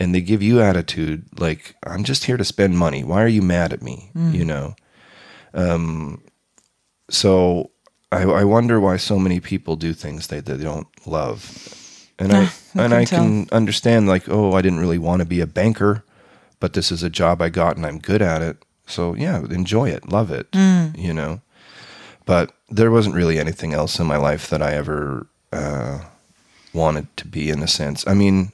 and they give you attitude like i'm just here to spend money why are you mad at me you know um, so I, I wonder why so many people do things they, they don't love and i Ah, I and can i tell. can understand like oh i didn't really want to be a banker but this is a job I got and I'm good at it. So yeah, enjoy it, love it, Mm. you know. But there wasn't really anything else in my life that I ever uh, wanted to be, in a sense. I mean,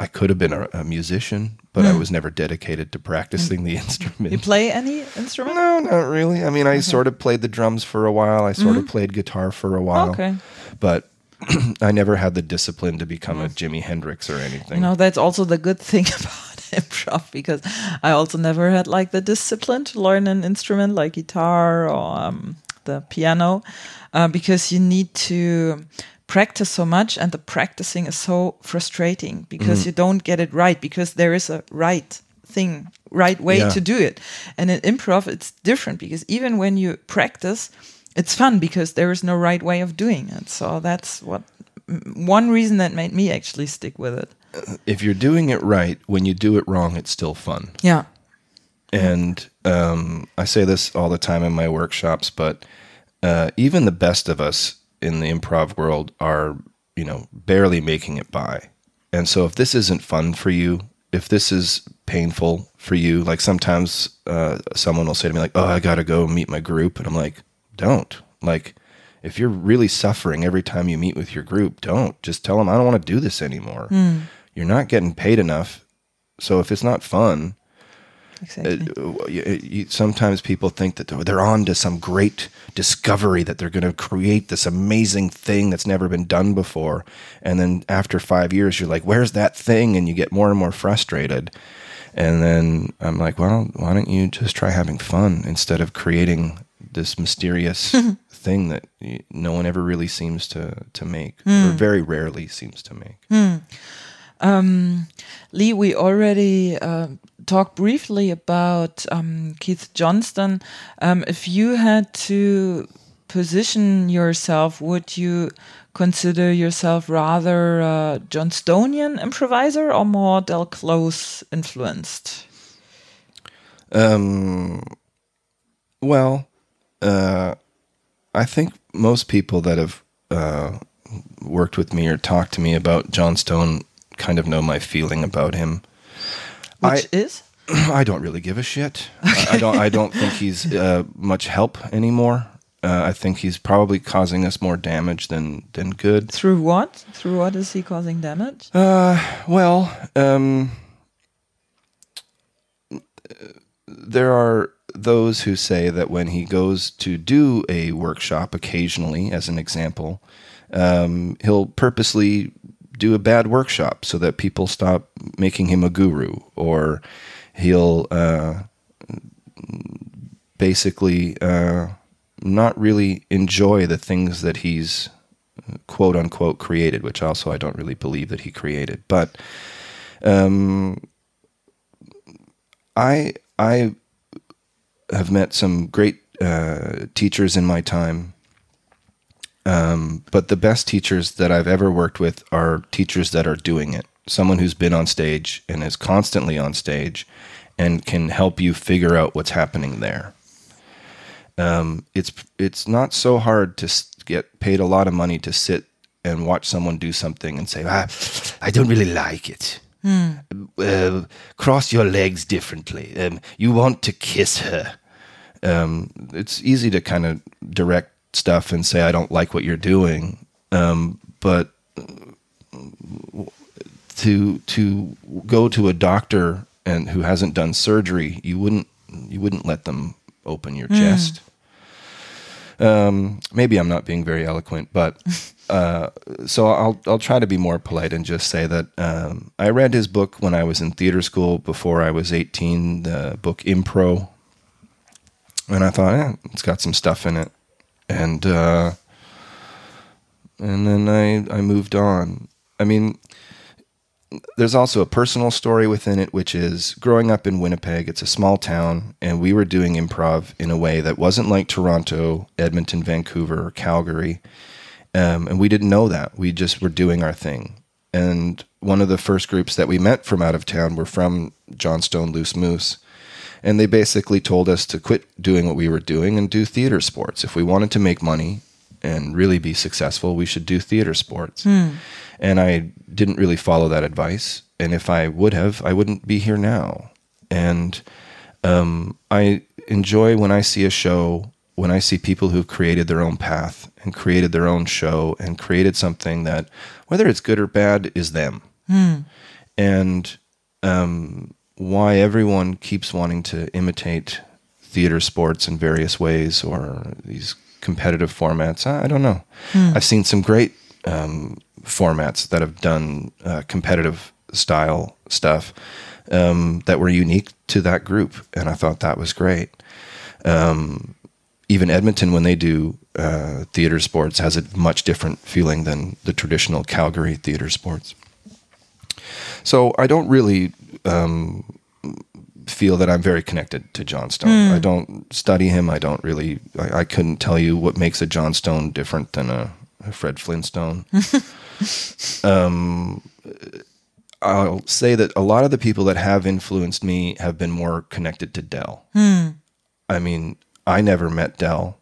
I could have been a, a musician, but I was never dedicated to practicing the instrument. You play any instrument? no, not really. I mean, I sort of played the drums for a while. I sort of played guitar for a while. Okay. But I never had the discipline to become a Jimi Hendrix or anything. You know, that's also the good thing about improv because I also never had like the discipline to learn an instrument like guitar or um, the piano uh, because you need to practice so much and the practicing is so frustrating because you don't get it right because there is a right thing right way Yeah. to do it. And in improv it's different because even when you practice it's fun because there is no right way of doing it. So that's what one reason that made me actually stick with it. If you're doing it right, when you do it wrong, it's still fun. yeah. And um, I say this all the time in my workshops, but uh, even the best of us in the improv world are, you know, barely making it by. And so if this isn't fun for you, if this is painful for you, like sometimes uh, someone will say to me, like, oh, I got to go meet my group. And I'm like, don't. Like, if you're really suffering every time you meet with your group, don't. Just tell them, I don't want to do this anymore. You're not getting paid enough. So if it's not fun, exactly. Uh, uh you, uh, you, sometimes people think that they're- on to some great discovery that they're going to create this amazing thing that's never been done before. And then after five years you're like where's that thing? And you get more and more frustrated. And then i'm like well why don't you just try having fun instead of creating this mysterious thing that no one ever really seems to to make hmm. or very rarely seems to make. Hmm. Um, Lee, we already uh, talk briefly about um, Keith Johnstone. Um, if you had to position yourself, would you consider yourself rather a Johnstonian improviser or more Del Close influenced? Um, well, uh, I think most people that have uh, worked with me or talked to me about Johnstone kind of know my feeling about him. Which I, is? I don't really give a shit. Okay. I, I don't. I don't think he's uh, much help anymore. Uh, I think he's probably causing us more damage than than good. Through what? Through what is he causing damage? Uh, well, um, there are those who say that when he goes to do a workshop occasionally, as an example, um, he'll purposely do a bad workshop so that people stop making him a guru, or he'll uh, basically uh, not really enjoy the things that he's quote unquote created, which also I don't really believe that he created. But um, I I have met some great uh, teachers in my time. Um, but the best teachers that I've ever worked with are teachers that are doing it. Someone who's been on stage and is constantly on stage and can help you figure out what's happening there. Um, it's it's not so hard to get paid a lot of money to sit and watch someone do something and say, ah, I don't really like it. Hmm. Uh, cross your legs differently. Um, you want to kiss her. Um, it's easy to kind of direct stuff and say, I don't like what you're doing. Um, but to to go to a doctor and who hasn't done surgery, you wouldn't you wouldn't let them open your mm. chest. Um, maybe I'm not being very eloquent, but uh, so I'll I'll try to be more polite and just say that um, I read his book when I was in theater school before I was 18. The book Impro, and I thought, yeah, it's got some stuff in it, and uh, and then I I moved on. I mean, there's also a personal story within it, which is growing up in Winnipeg. It's a small town, and we were doing improv in a way that wasn't like Toronto, Edmonton, Vancouver, or Calgary. Um, and we didn't know that. We just were doing our thing. And one of the first groups that we met from out of town were from Johnstone Loose Moose. And they basically told us to quit doing what we were doing and do theater sports. If we wanted to make money and really be successful, we should do theater sports. Hmm. And I didn't really follow that advice. And if I would have, I wouldn't be here now. And um, I enjoy when I see a show, when I see people who've created their own path and created their own show and created something that, whether it's good or bad, is them. Mm. And um, why everyone keeps wanting to imitate theater sports in various ways or these competitive formats, I, don't know. Mm. I've seen some great um, formats that have done uh, competitive style stuff um, that were unique to that group, and I thought that was great. Um, even Edmonton, when they do uh, theater sports, has a much different feeling than the traditional Calgary theater sports. So I don't really um, feel that I'm very connected to Johnstone. Mm. I don't study him. I don't really. I, I, couldn't tell you what makes a Johnstone different than a, a Fred Flintstone. um, I'll say that a lot of the people that have influenced me have been more connected to Del. Hmm. I mean, I never met Del.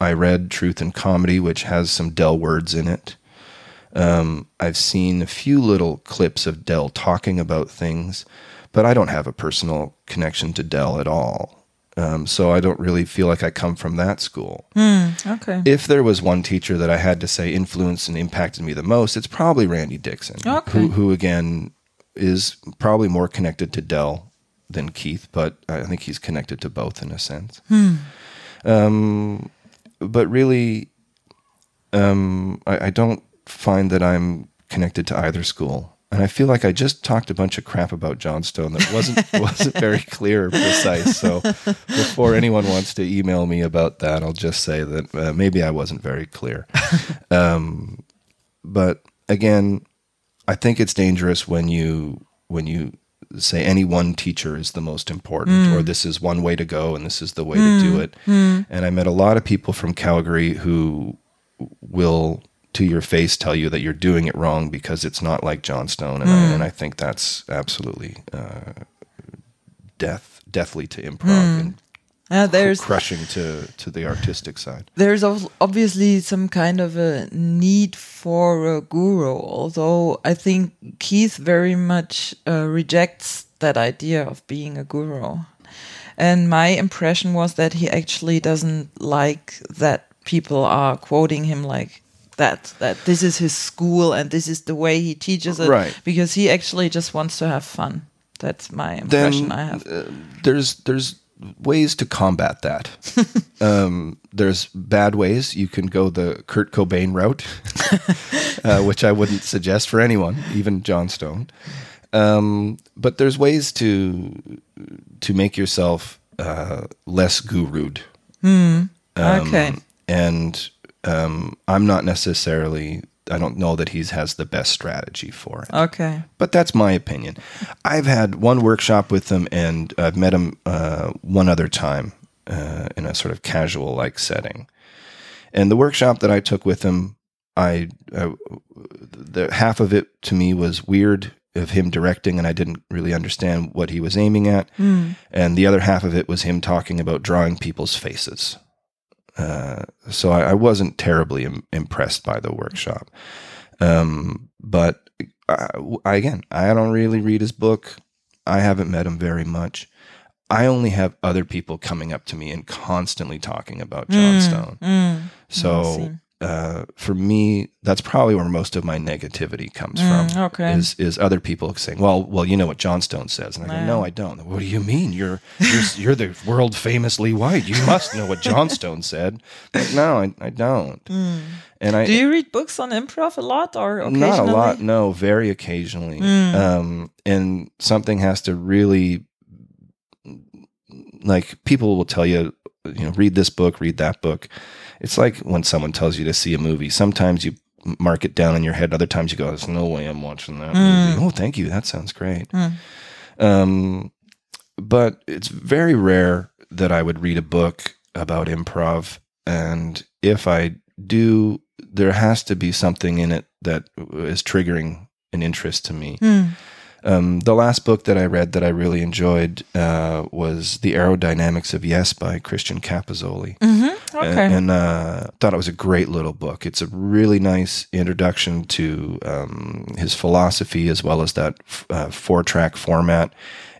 I read Truth and Comedy, which has some Del words in it. Um, I've seen a few little clips of Del talking about things, but I don't have a personal connection to Del at all. Um, so I don't really feel like I come from that school. Mm, okay. If there was one teacher that I had to say influenced and impacted me the most, it's probably Randy Dixon, okay. who, who again is probably more connected to Del than Keith, but I think he's connected to both in a sense. Hmm. Um, but really, um, I, I don't find that I'm connected to either school and I feel like I just talked a bunch of crap about Johnstone that wasn't wasn't very clear or precise. So before anyone wants to email me about that, I'll just say that uh, maybe I wasn't very clear. Um, but again, I think it's dangerous when you when you say any one teacher is the most important or this is one way to go and this is the way to do it. And I met a lot of people from Calgary who will to your face tell you that you're doing it wrong because it's not like Johnstone and, I, and I think that's absolutely uh, death deathly to improv and Uh, there's crushing to to the artistic side. there's obviously some kind of a need for a guru, although I think Keith very much uh, rejects that idea of being a guru. And my impression was that he actually doesn't like that people are quoting him like that, that this is his school and this is the way he teaches it. Right. Because he actually just wants to have fun. That's my impression then I have. uh, there's there's ways to combat that. um, there's bad ways. You can go the Kurt Cobain route, uh, which I wouldn't suggest for anyone, even Johnstone. Um, but there's ways to to make yourself uh, less gurued. Um, okay. And um, I'm not necessarily. I don't know that he has the best strategy for it Okay. but that's my opinion. I've had one workshop with him, and I've met him uh, one other time uh, in a sort of casual like setting. And the workshop that I took with him, I uh, the half of it to me was weird of him directing, and I didn't really understand what he was aiming at. And the other half of it was him talking about drawing people's faces. Uh, so I, I wasn't terribly Im- impressed by the workshop. Um, but I, I, again, I don't really read his book. I haven't met him very much. I only have other people coming up to me and constantly talking about Johnstone. Mm. So uh, for me, that's probably where most of my negativity comes Mm, from. okay. Is is other people saying, "Well, well, you know what Johnstone says," and I go, "No, I don't." What do you mean? You're you're, you're the world famous Lee White. You must know what Johnstone said. But no, I, I don't. And I Mm. Do you read books on improv a lot or occasionally? not a lot, no, very occasionally. Um, and something has to really, like, people will tell you, you know, read this book, read that book. It's like when someone tells you to see a movie. Sometimes you mark it down in your head. Other times you go, "There's no way I'm watching that movie." Mm. Oh, thank you. That sounds great. Mm. Um, but it's very rare that I would read a book about improv, and if I do, there has to be something in it that is triggering an interest to me. Hmm. Um, the last book that I read that I really enjoyed uh, was The Aerodynamics of Yes by Christian Capozzoli. Okay. And, and uh, thought it was a great little book. It's a really nice introduction to um, his philosophy as well as that f- uh, four track format.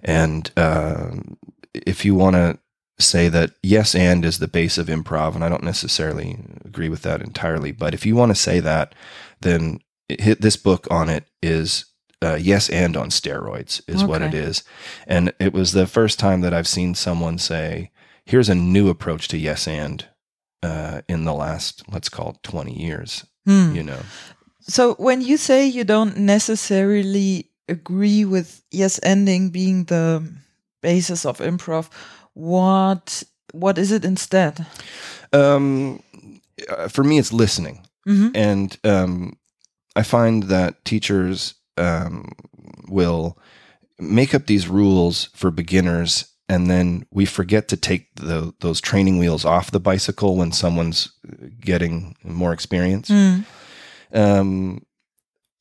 And uh, if you want to say that yes and is the base of improv, and I don't necessarily agree with that entirely, but if you want to say that, then it, hit this book on it is uh, yes and on steroids is what it is And it was the first time that I've seen someone say, here's a new approach to yes and uh, in the last, let's call it 20 years, Hmm. you know. So when you say you don't necessarily agree with yes ending being the basis of improv, what what is it instead? Um, uh, for me, it's listening. Mhm. And um, I find that teachers um, will make up these rules for beginners, and then we forget to take the, those training wheels off the bicycle when someone's getting more experience. Mm. Um,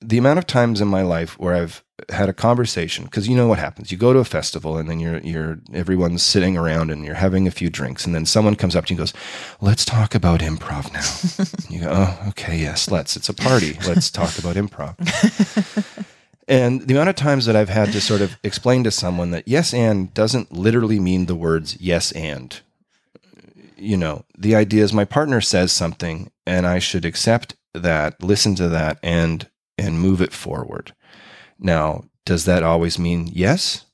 the amount of times in my life where I've had a conversation, because you know what happens. You go to a festival and then you're you're everyone's sitting around and you're having a few drinks, and then someone comes up to you and goes, "Let's talk about improv now." you go, "Oh, okay, yes, let's. It's a party. Let's talk about improv." and the amount of times that I've had to sort of explain to someone that yes and doesn't literally mean the words yes and. You know, the idea is my partner says something and I should accept that, listen to that and and move it forward. Now, does that always mean yes?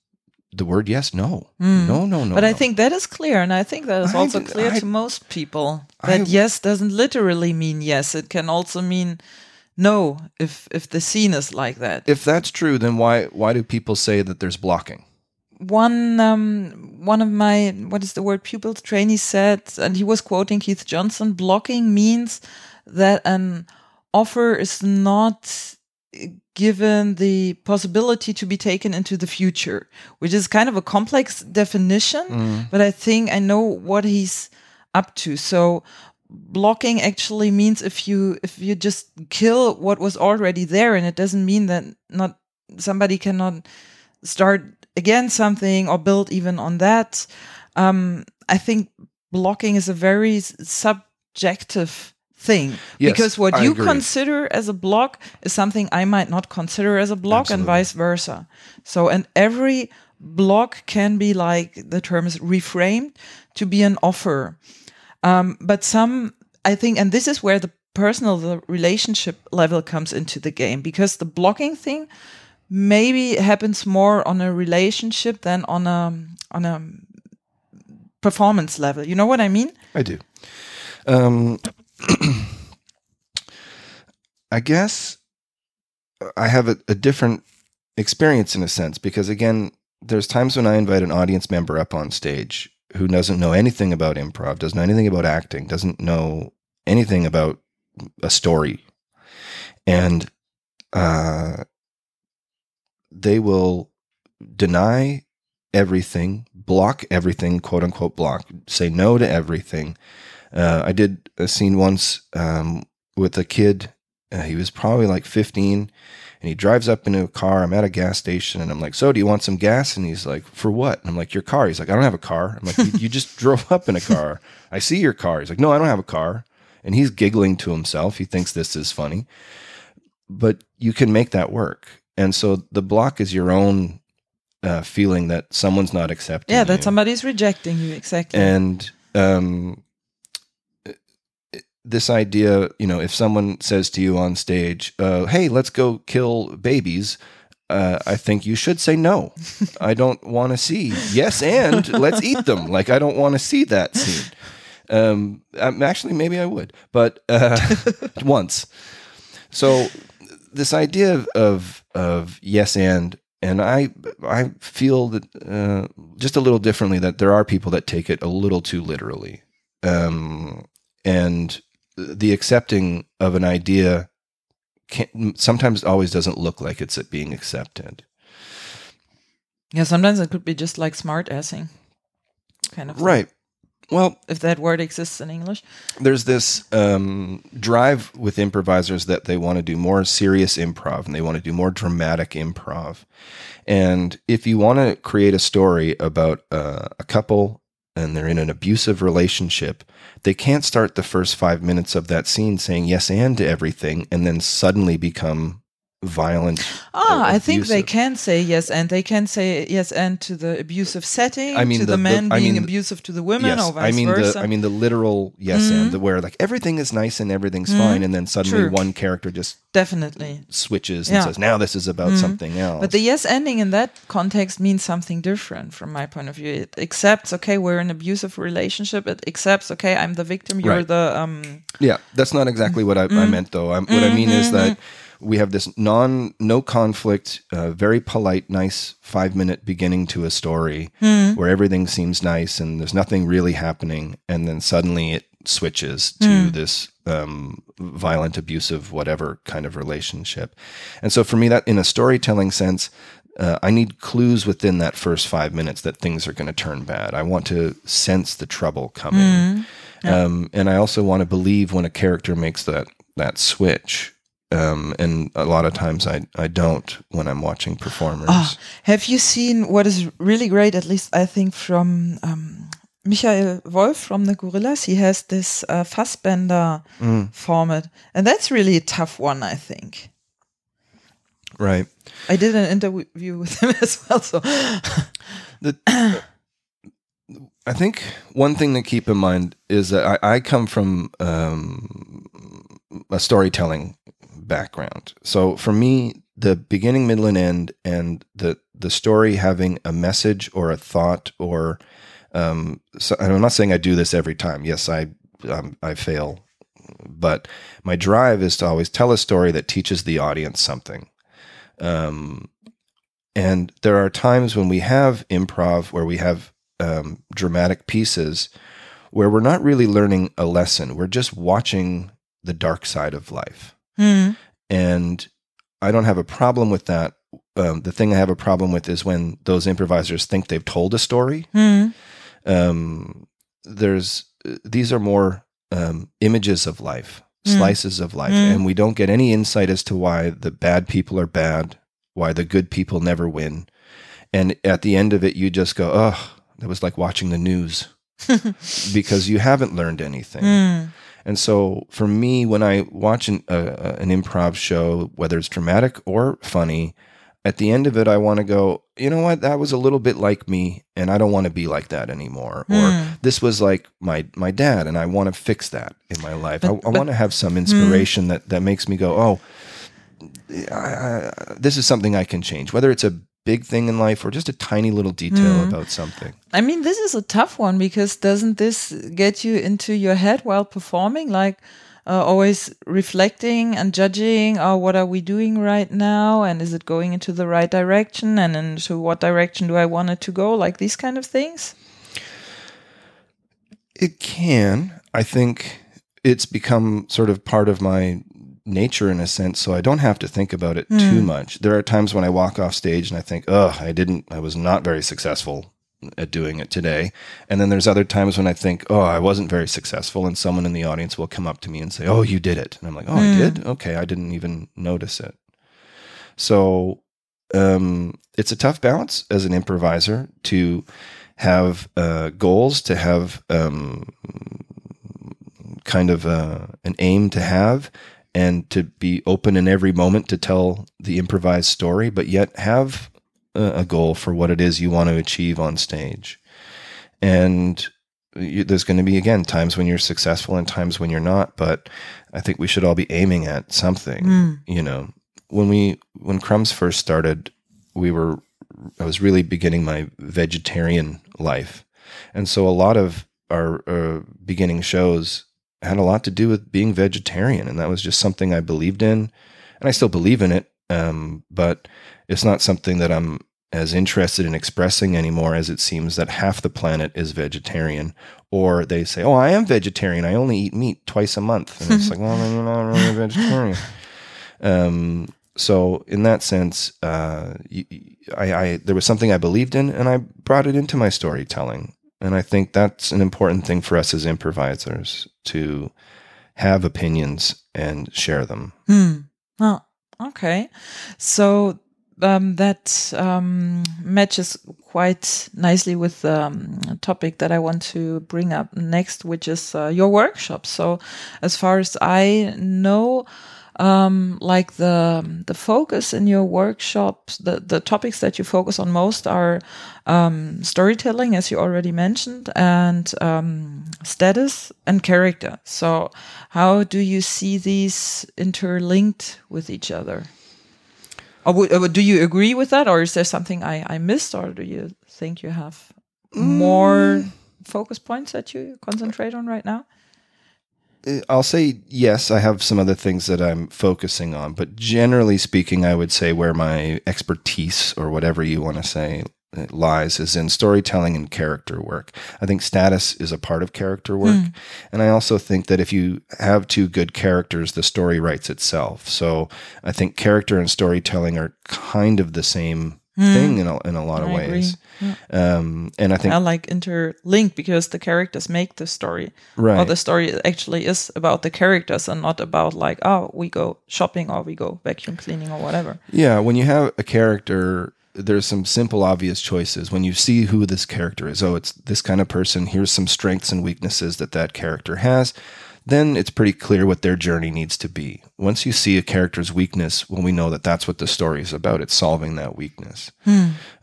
The word yes? No. No, no, no. But I think that is clear, and I think that is I also clear I- to most people that I- yes doesn't literally mean yes. It can also mean no if if the scene is like that. if that's true, then why why do people say that there's blocking? one um one of my what is the word pupils trainees said and he was quoting keith johnstone blocking means that an offer is not given the possibility to be taken into the future, which is kind of a complex definition, Mm. but I think I know what he's up to. So blocking actually means if you if you just kill what was already there and it doesn't mean that not somebody cannot start again something or build even on that. Um, I think blocking is a very subjective thing Yes, because what I you agree. consider as a block is something I might not consider as a block and vice versa. So, and every block can be like the term is reframed to be an offer. Um, but some, I think, and this is where the personal, the relationship level comes into the game because the blocking thing maybe happens more on a relationship than on a on a performance level. You know what I mean? I do. Um, I guess I have a, a different experience in a sense because again, there's times when I invite an audience member up on stage who doesn't know anything about improv, doesn't know anything about acting, doesn't know anything about a story, and uh, they will deny everything, block everything, quote unquote, block, say no to everything. Uh, I did a scene once um, with a kid. Uh, he was probably like 15, and he drives up into a car. I'm at a gas station, and I'm like, "So, do you want some gas?" And he's like, "For what?" And I'm like, "Your car." He's like, "I don't have a car." I'm like, "You, you just drove up in a car. I see your car." He's like, "No, I don't have a car." And he's giggling to himself. He thinks this is funny, but you can make that work. And so the block is your own uh, feeling that someone's not accepting. Yeah, that you. somebody's rejecting you exactly. And um, this idea, you know, if someone says to you on stage, uh, "Hey, let's go kill babies," uh, I think you should say no. I don't want to see. Yes, and let's eat them. Like I don't want to see that scene. Um, um, actually, maybe I would, but uh, once. So this idea of, of of yes and and I I feel that uh, just a little differently that there are people that take it a little too literally, um, and the accepting of an idea can, sometimes always doesn't look like it's being accepted. yeah, sometimes it could be just like smart assing. Kind of thing, Right. Well, If that word exists in English. there's this um, drive with improvisers that they want to do more serious improv and they want to do more dramatic improv. And if you want to create a story about uh, a couple and they're in an abusive relationship, they can't start the first five minutes of that scene saying yes and to everything and then suddenly become violent. Ah, I think they can say yes and they can say yes and to the abusive setting, I mean to the, the- the- men I being mean- abusive to the women or vice I mean versa. the I mean the literal yes Mhm. and the where like everything is nice and everything's Mhm. fine and then suddenly True. one character just Definitely. switches and Yeah. says now this is about Mhm. something else. But the yes ending in that context means something different from my point of view. It accepts, okay, we're in an abusive relationship. It accepts, okay, I'm the victim, you're Right. the um yeah, that's not exactly what I, I Mm. meant though. I'm, what I mean is that we have this non no conflict, uh, very polite, nice five minute beginning to a story hmm, where everything seems nice and there's nothing really happening, and then suddenly it switches to Mm. this um, violent, abusive, whatever kind of relationship. And so, for me, that in a storytelling sense, uh, I need clues within that first five minutes that things are going to turn bad. I want to sense the trouble coming, hmm. Yeah. um, and I also want to believe when a character makes that that switch. Um, and a lot of times I, I don't when I'm watching performers. Ah, have you seen what is really great, at least I think from um, Michael Wolf from the Gorillas? He has this uh, Fassbinder Mm, format, and that's really a tough one, I think. right. I did an interview with him as well, so the I think one thing to keep in mind is that I, I come from um, a storytelling background. So for me, the beginning, middle, and end, and the the story having a message or a thought or um, so, I'm not saying I do this every time. Yes, I um, I fail, but my drive is to always tell a story that teaches the audience something. Um, and there are times when we have improv where we have um, dramatic pieces where we're not really learning a lesson. We're just watching the dark side of life. Hmm, And I don't have a problem with that. Um, the thing I have a problem with is when those improvisers think they've told a story. Hmm. Um, there's these are more um, images of life, slices of life, Mm. and we don't get any insight as to why the bad people are bad, why the good people never win, and at the end of it, you just go, "Oh, that was like watching the news," because you haven't learned anything. Hmm. And so for me, when I watch an, uh, an improv show, whether it's dramatic or funny, at the end of it, I want to go, you know what? That was a little bit like me, and I don't want to be like that anymore. Or Mm. this was like my my dad, and I want to fix that in my life. I, But- I Hmm. want to have some inspiration that that makes me go, oh, I, I, this is something I can change. Whether it's a big thing in life or just a tiny little detail Hmm. about something. I mean, this is a tough one because doesn't this get you into your head while performing? Like uh, always reflecting and judging, oh, what are we doing right now? And is it going into the right direction? And into what direction do I want it to go? Like these kind of things? It can. I think it's become sort of part of my nature in a sense, so I don't have to think about it too much. There are times when I walk off stage and I think, "Oh, I didn't I was not very successful at doing it today." And then there's other times when I think, "Oh, I wasn't very successful," and someone in the audience will come up to me and say, "Oh, you did it." And I'm like, "Oh, I did? Okay, I didn't even notice it." So, um, it's a tough balance as an improviser to have uh, goals, to have um, kind of uh, an aim to have, and to be open in every moment to tell the improvised story, but yet have a, goal for what it is you want to achieve on stage. And you, there's going to be again times when you're successful and times when you're not, but I think we should all be aiming at something. You know, when we when Crumbs first started, we were I was really beginning my vegetarian life, and so a lot of our uh, beginning shows had a lot to do with being vegetarian, and that was just something I believed in, and I still believe in it. Um, but it's not something that I'm as interested in expressing anymore, as it seems that half the planet is vegetarian, or they say, "Oh, I am vegetarian. I only eat meat twice a month," and it's like, "Well, then you're not really a vegetarian." Um, so in that sense, uh, I, I there was something I believed in, and I brought it into my storytelling. And I think that's an important thing for us as improvisers to have opinions and share them. Hmm. Oh, okay. So um, that um, matches quite nicely with um, topic that I want to bring up next, which is uh, your workshop. So, as far as I know, um, like the the focus in your workshops, the the topics that you focus on most are um, storytelling, as you already mentioned, and um, status and character. So, how do you see these interlinked with each other? Or would, uh, do you agree with that, or is there something I, I missed, or do you think you have more focus points that you concentrate on right now? Uh, I'll say yes, I have some other things that I'm focusing on, but generally speaking, I would say where my expertise or whatever you want to say uh, lies is in storytelling and character work. I think status is a part of character work. And I also think that if you have two good characters, the story writes itself. So I think character and storytelling are kind of the same thing in a, in a lot of I ways. Um, and I think, I like interlink because the characters make the story. right. Or the story actually is about the characters and not about like, oh, we go shopping or we go vacuum cleaning or whatever. Yeah, when you have a character, there's some simple, obvious choices. When you see who this character is, oh, it's this kind of person. Here's some strengths and weaknesses that that character has. Then it's pretty clear what their journey needs to be. Once you see a character's weakness, well, we know that that's what the story is about. It's solving that weakness.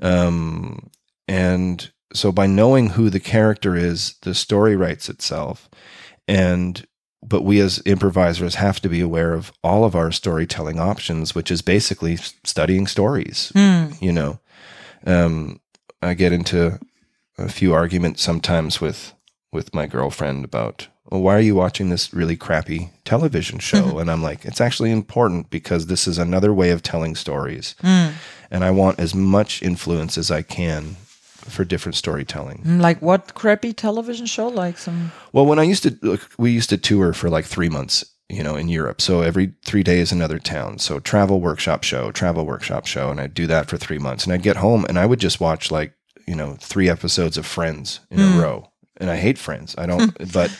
Um, and so by knowing who the character is, the story writes itself. And but we as improvisers have to be aware of all of our storytelling options, which is basically studying stories. You know, um, I get into a few arguments sometimes with with my girlfriend about, well, why are you watching this really crappy television show? Mm-hmm. and I'm like, it's actually important because this is another way of telling stories, mm. and I want as much influence as I can for different storytelling. Mm, Like what crappy television show? Like some. Well, when I used to, look, we used to tour for like three months you know, in Europe. So every three days, another town. So travel workshop show, travel workshop show. And I'd do that for three months. And I'd get home and I would just watch like, you know, three episodes of Friends in a mm. row. And I hate Friends. I don't, but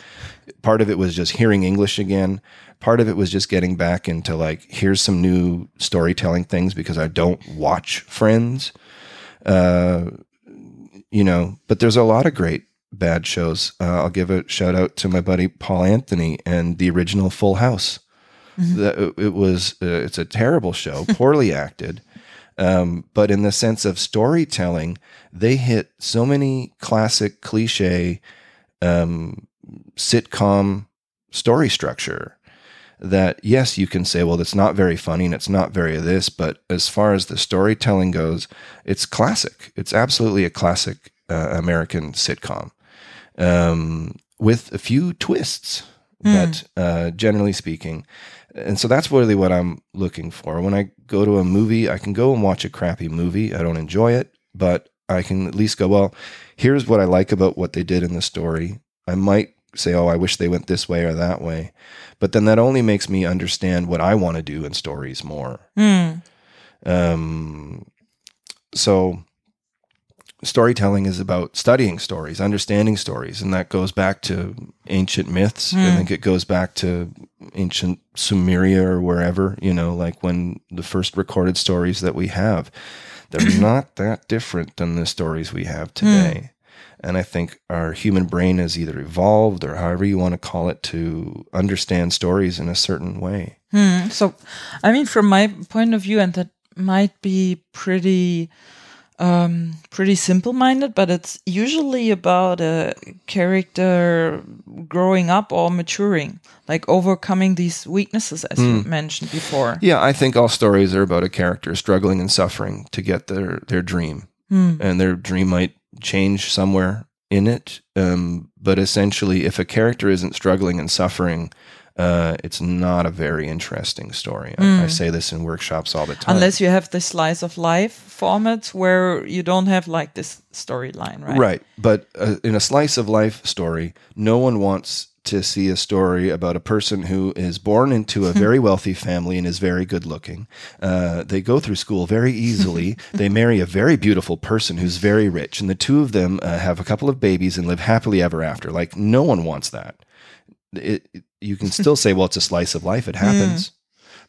part of it was just hearing English again. Part of it was just getting back into like, here's some new storytelling things because I don't watch Friends. Uh, you know, but there's a lot of great bad shows. Uh, I'll give a shout out to my buddy Paul Anthony and the original Full House. That it was uh, it's a terrible show, poorly acted, um, but in the sense of storytelling, they hit so many classic cliche um, sitcom story structure that yes, you can say, well, it's not very funny and it's not very this, but as far as the storytelling goes, it's classic. It's absolutely a classic uh, American sitcom um, with a few twists, but uh, generally speaking. And so that's really what I'm looking for. When I go to a movie, I can go and watch a crappy movie. I don't enjoy it, but I can at least go, well, here's what I like about what they did in the story. I might say, oh, I wish they went this way or that way. But then that only makes me understand what I want to do in stories more. Hmm. Um, so storytelling is about studying stories, understanding stories, and that goes back to ancient myths. I hmm. think it goes back to ancient Sumeria or wherever, you know, like when the first recorded stories that we have, they're not that different than the stories we have today. Hmm. And I think our human brain has either evolved or however you want to call it to understand stories in a certain way. Hmm, so, I mean, from my point of view, and that might be pretty, um, pretty simple-minded, but it's usually about a character growing up or maturing, like overcoming these weaknesses, as you hmm. mentioned before. Yeah, I think all stories are about a character struggling and suffering to get their their dream, hmm. and their dream might change somewhere in it. Um, but essentially, if a character isn't struggling and suffering, uh, it's not a very interesting story. I, I say this in workshops all the time. Unless you have the slice of life formats where you don't have like this storyline, right? Right. But uh, in a slice of life story, no one wants to see a story about a person who is born into a very wealthy family and is very good looking. Uh, they go through school very easily. they marry a very beautiful person who's very rich, and the two of them uh, have a couple of babies and live happily ever after. Like, no one wants that. It, it- you can still say, well, it's a slice of life. It happens.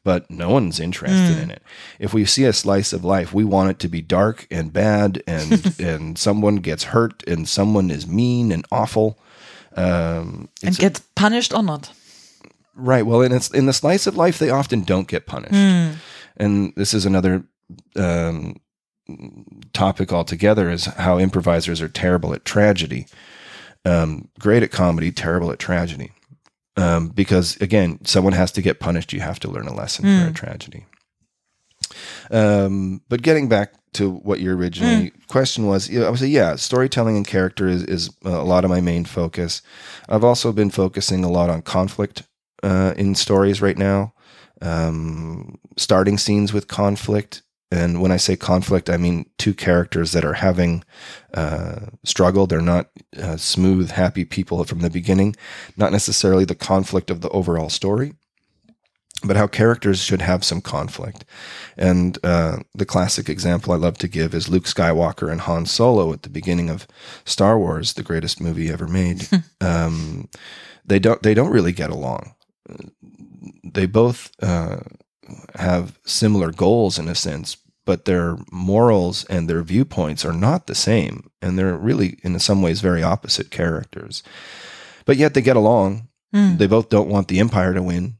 But no one's interested in it. If we see a slice of life, we want it to be dark and bad, and and someone gets hurt, and someone is mean and awful. Um, And get punished or not. right. Well, in it's in the slice of life, they often don't get punished. And this is another um, topic altogether: is how improvisers are terrible at tragedy, um, great at comedy, terrible at tragedy. Um, because again, someone has to get punished. You have to learn a lesson for a tragedy. Um, but getting back to what your original question was, yeah, I would say, yeah, storytelling and character is, is a lot of my main focus. I've also been focusing a lot on conflict uh, in stories right now, um, starting scenes with conflict. And when I say conflict, I mean two characters that are having uh, struggle. They're not uh, smooth, happy people from the beginning, not necessarily the conflict of the overall story but how characters should have some conflict. And uh, the classic example I love to give is Luke Skywalker and Han Solo at the beginning of Star Wars, the greatest movie ever made. um, they don't they don't really get along. They both uh, have similar goals in a sense, but their morals and their viewpoints are not the same, and they're really in some ways very opposite characters. But yet they get along. They both don't want the Empire to win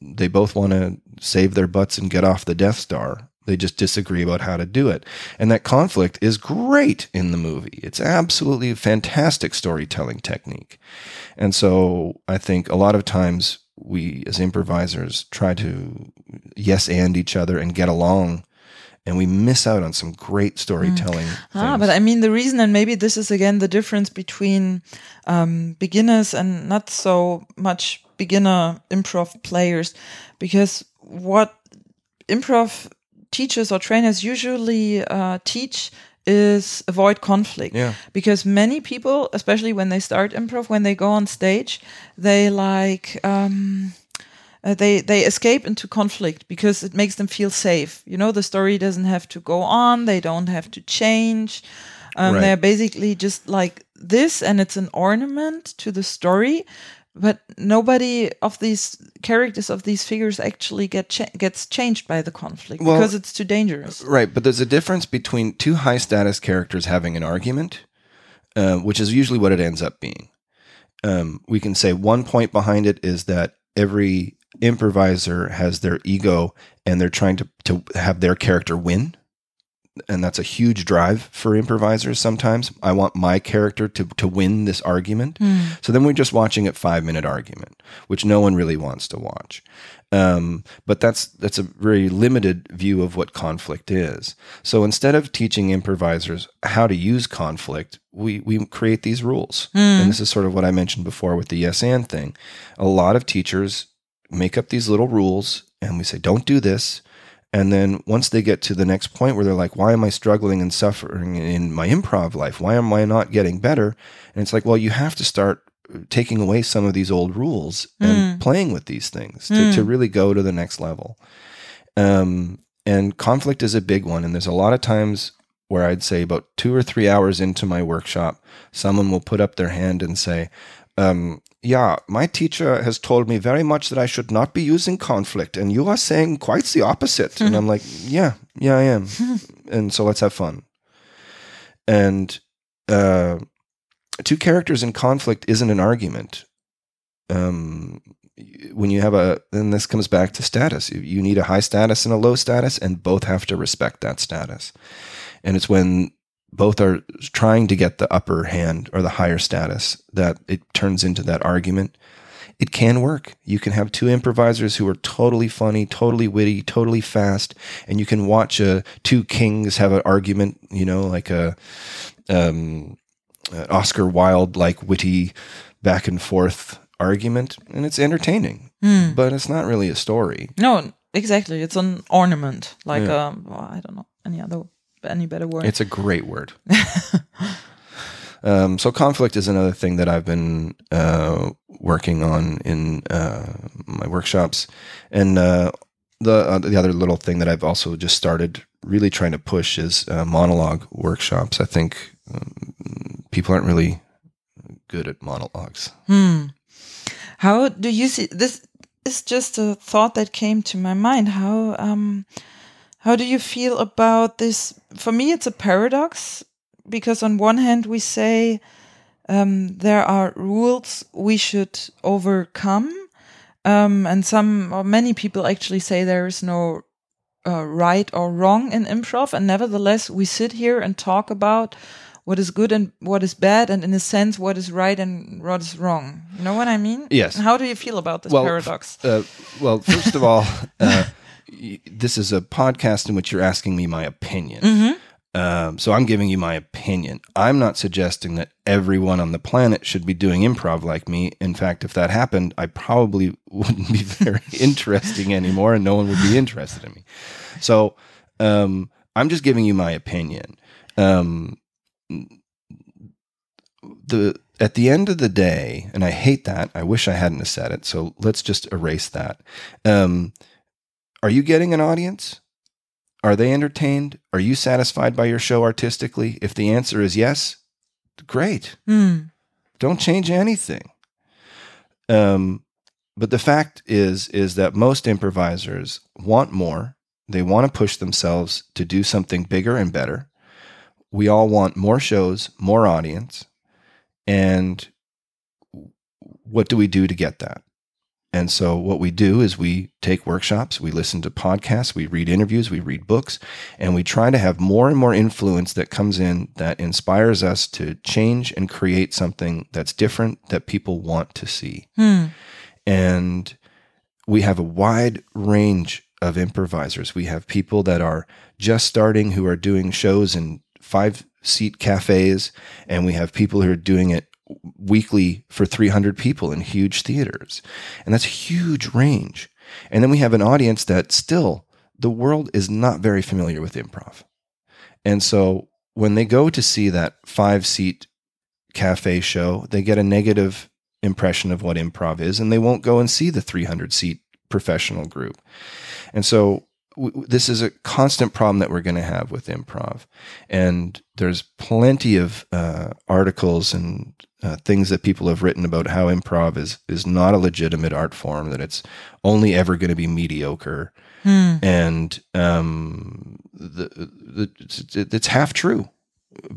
they both want to save their butts and get off the Death Star. They just disagree about how to do it. And that conflict is great in the movie. It's absolutely a fantastic storytelling technique. And so I think a lot of times we as improvisers try to yes and each other and get along and we miss out on some great storytelling. Ah, but I mean, the reason, and maybe this is again the difference between um, beginners and not so much beginner improv players, because what improv teachers or trainers usually uh, teach is avoid conflict. Yeah. Because many people, especially when they start improv, when they go on stage, they like. Um, uh, they they escape into conflict because it makes them feel safe. You know, the story doesn't have to go on. They don't have to change. Um, Right. They're basically just like this, and it's an ornament to the story. But nobody of these characters of these figures actually get cha- gets changed by the conflict Well, because it's too dangerous. Right, but there's a difference between two high status characters having an argument, uh, which is usually what it ends up being. Um, we can say one point behind it is that every improviser has their ego and they're trying to, to have their character win. And that's a huge drive for improvisers sometimes. I want my character to, to win this argument. So then we're just watching a five minute argument, which no one really wants to watch. Um, but that's that's a very limited view of what conflict is. So instead of teaching improvisers how to use conflict, we we create these rules. And this is sort of what I mentioned before with the yes and thing. A lot of teachers make up these little rules and we say, don't do this. And then once they get to the next point where they're like, why am I struggling and suffering in my improv life? Why am I not getting better? And it's like, well, you have to start taking away some of these old rules and playing with these things to, to really go to the next level. Um, and conflict is a big one. And there's a lot of times where I'd say about two or three hours into my workshop, someone will put up their hand and say, um, yeah, my teacher has told me very much that I should not be using conflict, and you are saying quite the opposite. And I'm like, yeah, yeah, I am. and so let's have fun. And uh, two characters in conflict isn't an argument. Um, when you have a, then this comes back to status. You- You need a high status and a low status, and both have to respect that status. And it's when both are trying to get the upper hand or the higher status that it turns into that argument. It can work. You can have two improvisers who are totally funny, totally witty, totally fast, and you can watch uh, two kings have an argument. You know, like a um, an Oscar Wilde like witty back and forth argument, and it's entertaining, but it's not really a story. No, exactly. It's an ornament, like Yeah. um, well, I don't know any other any better word. It's a great word. um, so conflict is another thing that I've been uh, working on in uh, my workshops, and uh, the uh, the other little thing that I've also just started really trying to push is uh, monologue workshops. I think um, people aren't really good at monologues. Hmm. How do you see this? Is just a thought that came to my mind. How um, how do you feel about this? For me, it's a paradox because on one hand we say um, there are rules we should overcome, um, and some or many people actually say there is no uh, right or wrong in improv, and nevertheless we sit here and talk about what is good and what is bad, and in a sense what is right and what is wrong. You know what I mean? Yes. How do you feel about this Well, paradox? Uh, well, first of all, uh, this is a podcast in which you're asking me my opinion. Mm-hmm. Um, so I'm giving you my opinion. I'm not suggesting that everyone on the planet should be doing improv like me. In fact, if that happened, I probably wouldn't be very interesting anymore, and no one would be interested in me. So um, I'm just giving you my opinion. Um, the at the end of the day, and I hate that. I wish I hadn't said it. So let's just erase that. Um, are you getting an audience? Are they entertained? Are you satisfied by your show artistically? If the answer is yes, great. Hmm. Don't change anything. Um, but the fact is, is that most improvisers want more. They want to push themselves to do something bigger and better. We all want more shows, more audience. And what do we do to get that? And so what we do is we take workshops, we listen to podcasts, we read interviews, we read books, and we try to have more and more influence that comes in that inspires us to change and create something that's different that people want to see. Hmm. And we have a wide range of improvisers. We have people that are just starting who are doing shows in five seat cafes, and we have people who are doing it weekly for 300 people in huge theaters. And that's a huge range. And then we have an audience that still, the world is not very familiar with improv. And so when they go to see that five seat cafe show, they get a negative impression of what improv is, and they won't go and see the 300 seat professional group. And so w- this is a constant problem that we're going to have with improv. And there's plenty of uh, articles and uh, things that people have written about how improv is is not a legitimate art form, that it's only ever going to be mediocre, and um, the, the it's, it's half true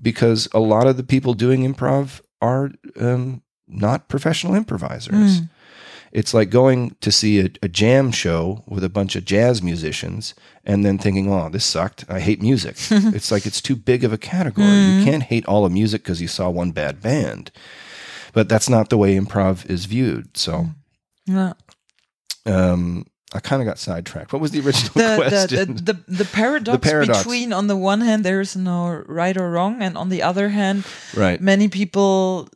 because a lot of the people doing improv are um, not professional improvisers. It's like going to see a, a jam show with a bunch of jazz musicians and then thinking, oh, this sucked. I hate music. it's like it's too big of a category. You can't hate all of music because you saw one bad band. But that's not the way improv is viewed. So Yeah. um, I kind of got sidetracked. What was the original The, the, question? the, the, the paradox paradox. between, on the one hand, there's no right or wrong, and on the other hand, right. many people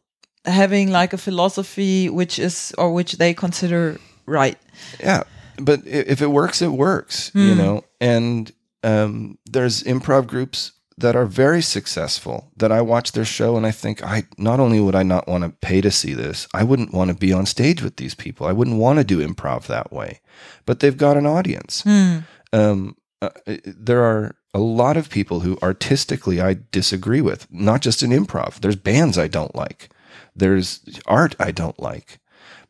having like a philosophy which is, or which they consider right. Yeah, but if it works, it works. You know, and um, there's improv groups that are very successful that I watch their show and I think I not only would I not want to pay to see this, I wouldn't want to be on stage with these people. I wouldn't want to do improv that way, but they've got an audience. Um, uh, there are a lot of people who artistically I disagree with, not just in improv. There's bands I don't like. There's art I don't like.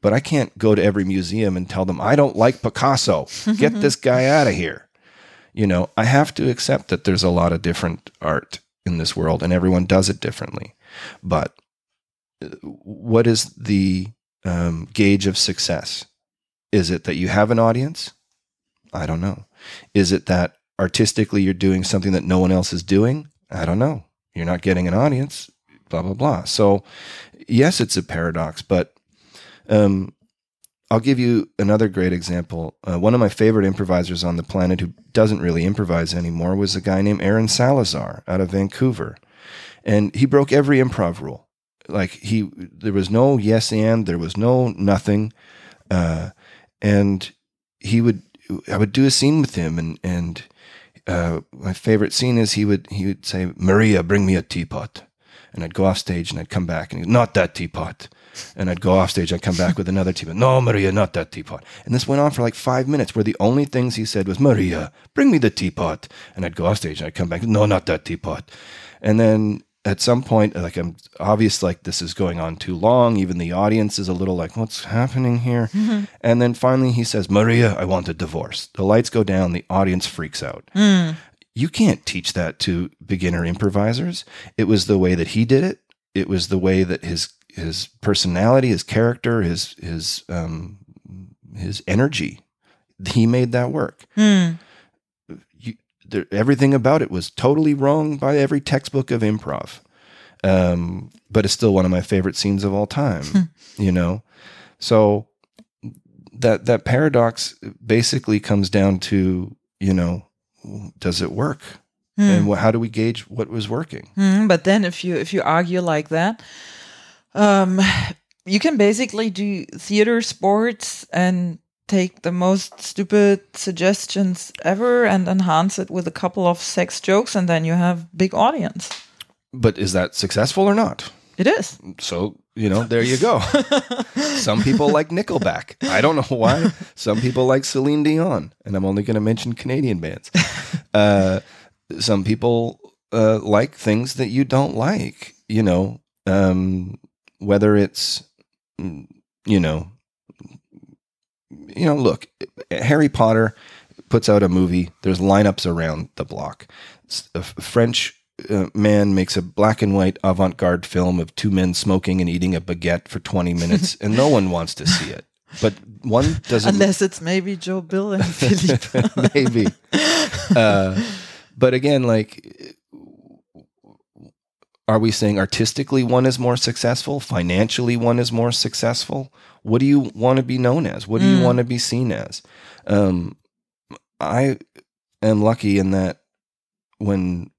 But I can't go to every museum and tell them I don't like Picasso. Get this guy out of here. You know, I have to accept that there's a lot of different art in this world and everyone does it differently. But uh, what is the um, gauge of success? Is it that you have an audience? I don't know. Is it that artistically you're doing something that no one else is doing? I don't know. You're not getting an audience, blah, blah, blah. So, yes, it's a paradox, but um, I'll give you another great example. Uh, one of my favorite improvisers on the planet who doesn't really improvise anymore was a guy named Aaron Salazar out of Vancouver. And he broke every improv rule. Like he, there was no yes and, there was no nothing. Uh, and he would, I would do a scene with him and, and, uh, my favorite scene is he would, he would say, Maria, bring me a teapot. And I'd go off stage and I'd come back and not that teapot. And I'd go off stage, I'd come back with another teapot. No, Maria, not that teapot. And this went on for like five minutes where the only things he said was, Maria, bring me the teapot. And I'd go off stage and I'd come back, no, not that teapot. And then at some point, like I'm obvious, like this is going on too long. Even the audience is a little like, what's happening here? Mm-hmm. And then finally he says, Maria, I want a divorce. The lights go down, the audience freaks out. Mm. You can't teach that to beginner improvisers. It was the way that he did it. It was the way that his his personality, his character, his his um, his energy. He made that work. You, there, everything about it was totally wrong by every textbook of improv. Um, but it's still one of my favorite scenes of all time. You know, so that that paradox basically comes down to you know, does it work? And wh- how do we gauge what was working? Mm, but then if you if you argue like that, um, you can basically do theater, sports, and take the most stupid suggestions ever and enhance it with a couple of sex jokes, and then you have big audience. But is that successful or not? It is. So, you know, there you go. Some people like Nickelback. I don't know why. Some people like Celine Dion. And I'm only going to mention Canadian bands. Uh, some people uh, like things that you don't like, you know, um, whether it's, mm, you know, you know, look, Harry Potter puts out a movie. There's lineups around the block. F- French uh, man makes a black and white avant-garde film of two men smoking and eating a baguette for 20 minutes, and no one wants to see it. But one doesn't. Unless it's maybe Joe Bill and Philippe. maybe. Uh, but again, like, are we saying artistically one is more successful? Financially, one is more successful? What do you want to be known as? What do you want to be seen as? Um, I am lucky in that when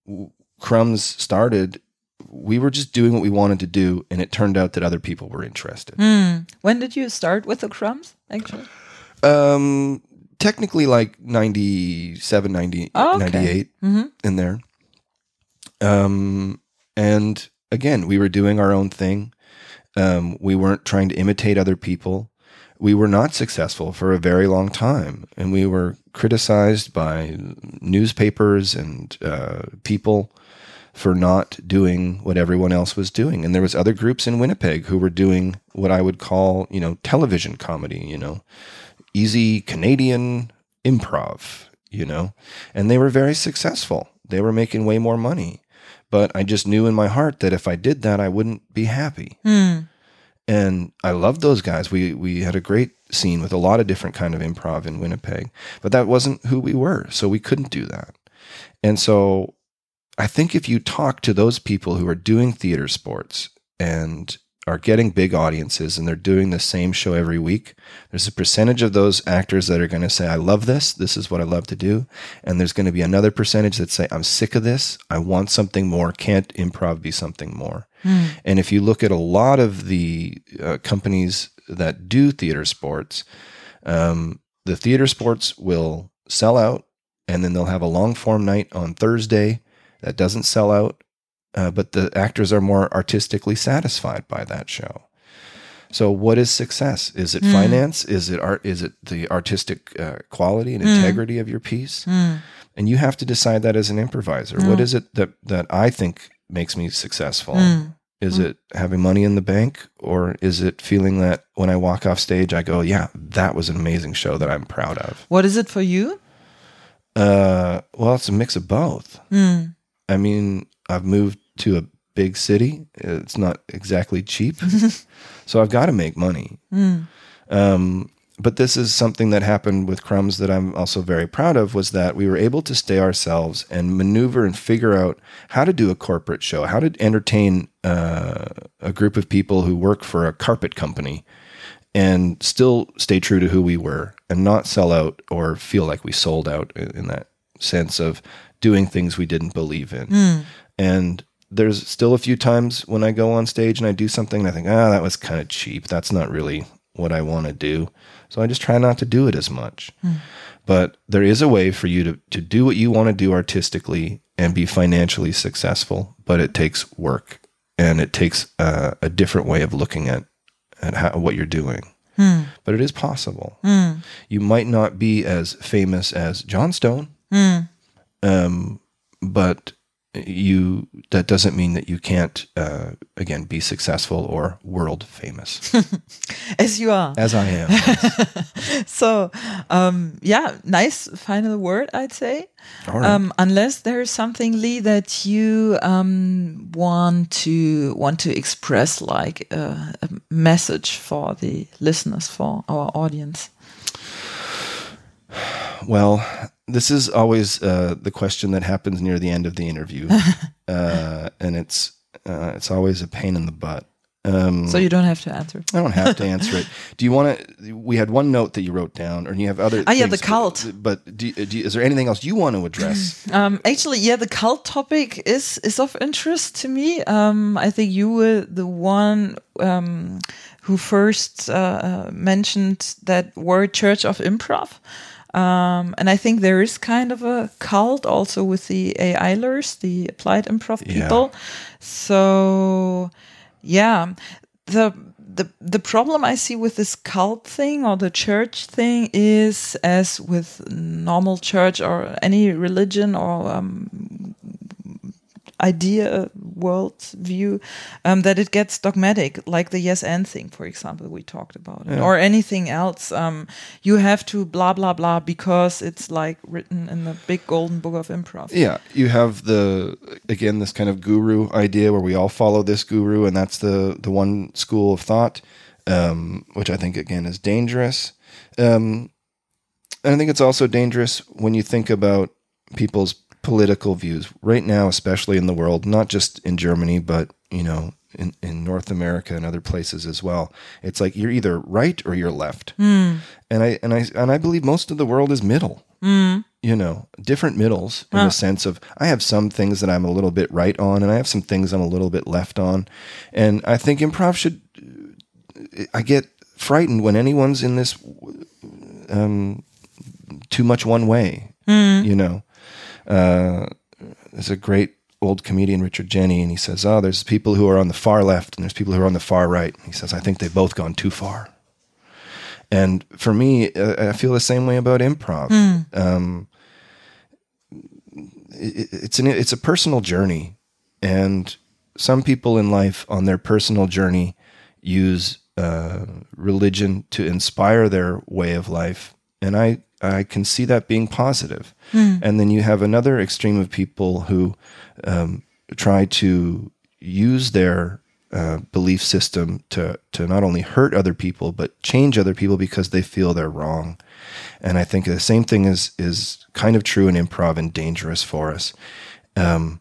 Crumbs started, we were just doing what we wanted to do, and it turned out that other people were interested. Hmm. When did you start with the crumbs, actually? Um, technically like 97, 90, Oh, okay. 98 Mhm. in there. Um, and again, we were doing our own thing. Um, we weren't trying to imitate other people. we were not successful for a very long time, and we were criticized by newspapers and uh, people for not doing what everyone else was doing. And there was other groups in Winnipeg who were doing what I would call, you know, television comedy, you know, easy Canadian improv, you know, and they were very successful. They were making way more money. But I just knew in my heart that if I did that, I wouldn't be happy. Hmm. And I loved those guys. We we had a great scene with a lot of different kind of improv in Winnipeg, but that wasn't who we were, so we couldn't do that. And so I think if you talk to those people who are doing theater sports and are getting big audiences and they're doing the same show every week, there's a percentage of those actors that are going to say, I love this. This is what I love to do. And there's going to be another percentage that say, I'm sick of this. I want something more. Can't improv be something more? And if you look at a lot of the uh, companies that do theater sports, um, the theater sports will sell out and then they'll have a long form night on Thursday that doesn't sell out, uh, but the actors are more artistically satisfied by that show. So, what is success? Is it hmm. finance? Is it art? Is it the artistic uh, quality and hmm. integrity of your piece? Hmm. And you have to decide that as an improviser. What is it that that I think makes me successful? Is it having money in the bank, or is it feeling that when I walk off stage, I go, "Yeah, that was an amazing show that I'm proud of." What is it for you? Uh, well, it's a mix of both. I mean, I've moved to a big city. It's not exactly cheap, so I've got to make money. Um, but this is something that happened with Crumbs that I'm also very proud of was that we were able to stay ourselves and maneuver and figure out how to do a corporate show, how to entertain uh, a group of people who work for a carpet company and still stay true to who we were and not sell out or feel like we sold out in, in that sense of doing things we didn't believe in. And there's still a few times when I go on stage and I do something and I think, ah, that was kind of cheap. That's not really what I want to do. So I just try not to do it as much. But there is a way for you to, to do what you want to do artistically and be financially successful, but it takes work and it takes uh, a different way of looking at, at how, what you're doing. But it is possible. You might not be as famous as Johnstone, um, but you that doesn't mean that you can't uh, again be successful or world famous As you are. as I am. So, um, yeah, nice final word, I'd say. Right. Um, unless there's something, Lee, that you um, want to want to express, like uh, a message for the listeners, for our audience. Well, this is always uh, the question that happens near the end of the interview, uh, and it's uh, it's always a pain in the butt. Um, So you don't have to answer. I don't have to answer it. Do you want to? We had one note that you wrote down, or do you have other. Ah, yeah, the cult. But, but do, do, is there anything else you want to address? Um, actually, yeah, the cult topic is is of interest to me. Um, I think you were the one um, who first uh, uh, mentioned that word Church of Improv. Um, and I think there is kind of a cult also with the AIlers, the applied improv Yeah. people. So, yeah, the the the problem I see with this cult thing or the church thing is, as with normal church or any religion or um, idea world view, um, that it gets dogmatic, like the yes and thing, for example, we talked about, it, or anything else. Um, you have to blah blah blah because it's like written in the big golden book of improv. Yeah, you have the again this kind of guru idea where we all follow this guru, and that's the the one school of thought, um, which I think again is dangerous. Um, and I think it's also dangerous when you think about people's political views right now, especially in the world, not just in Germany, but you know in, in North America and other places as well. It's like you're either right or you're left, hmm. and I and I and I believe most of the world is middle hmm. you know, different middles in the sense of I have some things that I'm a little bit right on, and I have some things I'm a little bit left on. And I think improv should. I get frightened when anyone's in this um, too much one way. Hmm. You know, uh, there's a great old comedian Richard Jeni, and he says, "Oh, there's people who are on the far left, and there's people who are on the far right." He says, "I think they've both gone too far." And for me, uh, I feel the same way about improv. Um, it, it's an it's a personal journey, and some people in life on their personal journey use uh, religion to inspire their way of life, and I I can see that being positive. And then you have another extreme of people who um, try to use their uh, belief system to to not only hurt other people but change other people because they feel they're wrong. And I think the same thing is is kind of true in improv and dangerous for us. Um,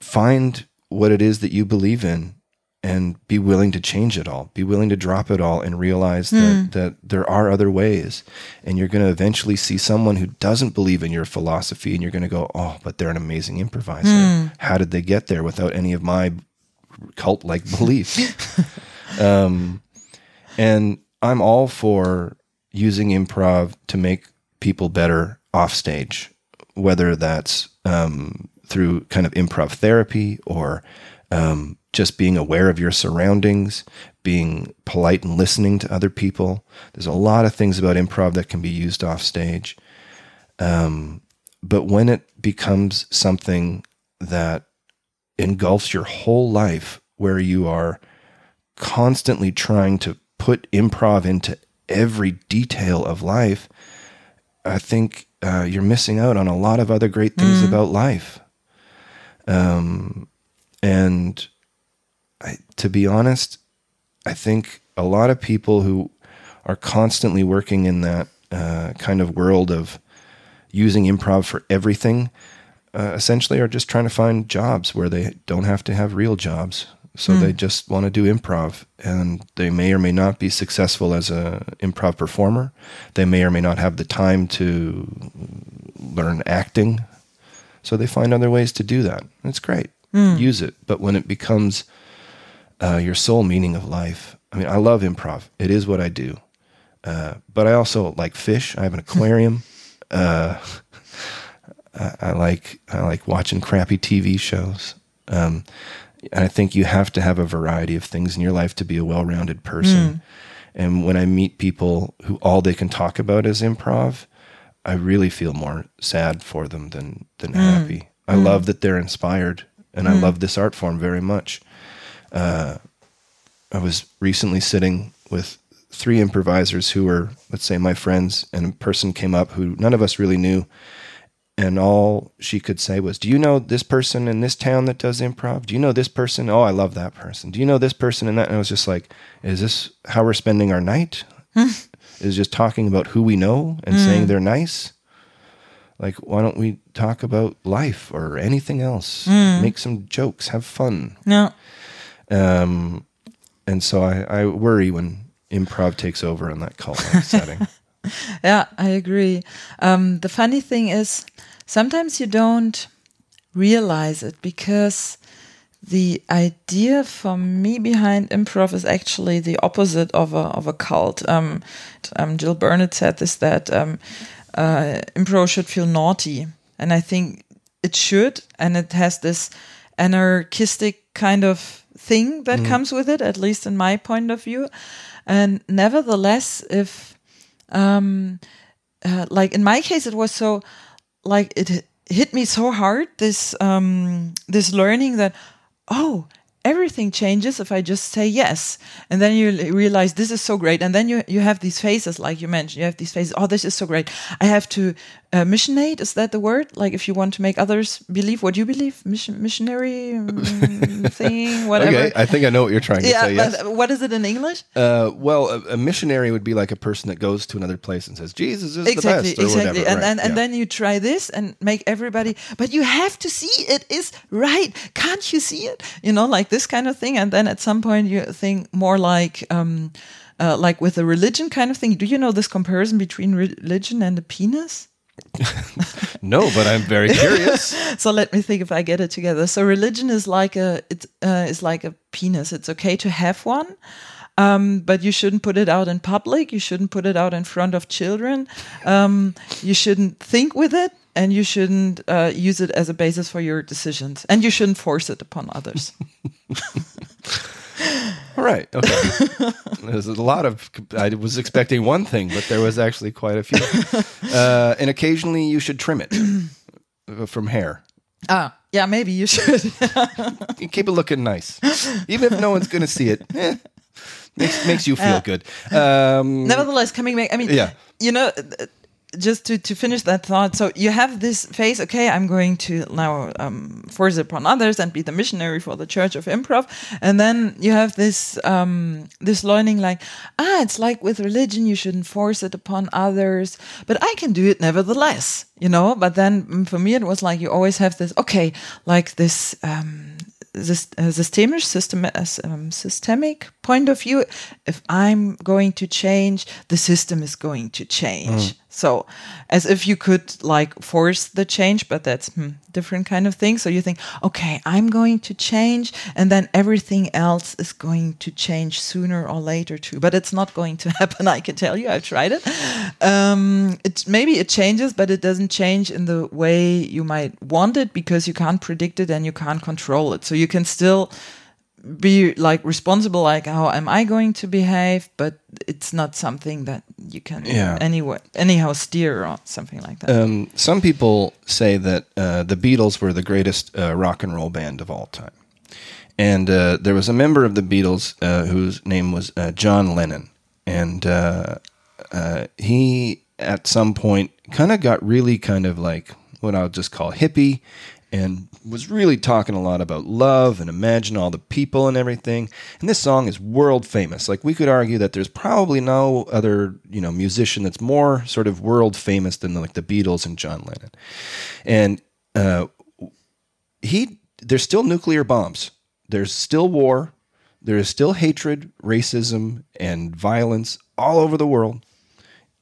find what it is that you believe in and be willing to change it all be willing to drop it all and realize that, that there are other ways. And you're going to eventually see someone who doesn't believe in your philosophy and you're going to go oh but they're an amazing improviser. How did they get there without any of my cult like beliefs? Um, and i'm all for using improv to make people better off stage whether that's um, through kind of improv therapy or um, just being aware of your surroundings, being polite and listening to other people. There's a lot of things about improv that can be used off stage. Um, but when it becomes something that engulfs your whole life, where you are constantly trying to put improv into every detail of life, I think uh, you're missing out on a lot of other great things about life. Um, and I, to be honest, I think a lot of people who are constantly working in that uh, kind of world of using improv for everything uh, essentially are just trying to find jobs where they don't have to have real jobs. So they just want to do improv, and they may or may not be successful as a improv performer. They may or may not have the time to learn acting, so they find other ways to do that. It's great. Use it, but when it becomes uh, your sole meaning of life, I mean, I love improv. It is what I do, uh, but I also like fish. I have an aquarium. uh, I, I like I like watching crappy TV shows. Um, and I think you have to have a variety of things in your life to be a well-rounded person. And when I meet people who all they can talk about is improv, I really feel more sad for them than than happy. I love that they're inspired, and I love this art form very much. Uh, I was recently sitting with three improvisers who were, let's say, my friends, and a person came up who none of us really knew, and all she could say was, "Do you know this person in this town that does improv? Do you know this person? Oh, I love that person. Do you know this person and that?" And I was just like, "Is this how we're spending our night? Hmm. Is just talking about who we know and hmm. saying they're nice?" Like, why don't we talk about life or anything else? Hmm. Make some jokes, have fun. No. Um, and so I, I worry when improv takes over in that cult setting. Yeah, I agree. Um, the funny thing is, sometimes you don't realize it because the idea for me behind improv is actually the opposite of a of a cult. Um, um, Jill Burnett said this that um, uh, improv should feel naughty, and I think it should, and it has this anarchistic kind of thing that comes with it, at least in my point of view. And nevertheless, if um, uh, like in my case, it was so like it hit- hit me so hard this um, this learning that oh everything changes if I just say yes, and then you realize this is so great, and then you you have these phases like you mentioned, you have these phases. Oh, this is so great. I have to uh, missionate. Is that the word? Like if you want to make others believe what you believe, mission, missionary mm, thing, whatever. Okay, I think I know what you're trying to yeah, say. Yes. but what is it in English? Uh, well, a, a missionary would be like a person that goes to another place and says, "Jesus is exactly, the best," or exactly. whatever. And right, and, and yeah. then you try this and make everybody, but you have to see it is right. Can't you see it? You know, like this kind of thing. And then at some point you think more like, um, uh, like with a religion kind of thing. Do you know this comparison between religion and a penis? no, but I'm very curious. so let me think if I get it together. So religion is like a it uh, is like a penis. It's okay to have one, um, but you shouldn't put it out in public. You shouldn't put it out in front of children. Um, you shouldn't think with it, and you shouldn't uh, use it as a basis for your decisions. And you shouldn't force it upon others. All right. Okay. There's a lot of. I was expecting one thing, but there was actually quite a few. Uh, and occasionally, you should trim it uh, from hair. Ah, yeah, maybe you should. You keep it looking nice, even if no one's going to see it. eh, makes makes you feel good. Um, Nevertheless, coming back, I mean, Yeah. you know, uh, just to, to finish that thought, so you have this phase, okay, I'm going to now um, force it upon others and be the missionary for the Church of Improv, and then you have this um, this learning, like, ah, it's like with religion, you shouldn't force it upon others, but I can do it nevertheless, you know. But then mm, for me, it was like you always have this, okay, like this. Um, this uh, systemic system as um, systemic point of view if i'm going to change the system is going to change so as if you could like force the change but that's hmm, different kind of thing. So you think okay i'm going to change and then everything else is going to change sooner or later too. But it's not going to happen i can tell you. I've tried it. Um, it maybe it changes but it doesn't change in the way you might want it because you can't predict it and you can't control it. So you can still be like responsible like how am i going to behave but it's not something that you can Yeah. anyway anyhow steer or something like that. Um, some people say that uh, the Beatles were the greatest uh, rock and roll band of all time, and uh, there was a member of the Beatles uh, whose name was uh, John Lennon, and uh, uh, he at some point kind of got really kind of like what I'll just call hippie, and was really talking a lot about love and imagine all the people and everything. And this song is world famous. Like we could argue that there's probably no other, you know, musician that's more sort of world famous than like the Beatles and John Lennon. And uh, he there's still nuclear bombs. There's still war. There is still hatred, racism, and violence all over the world.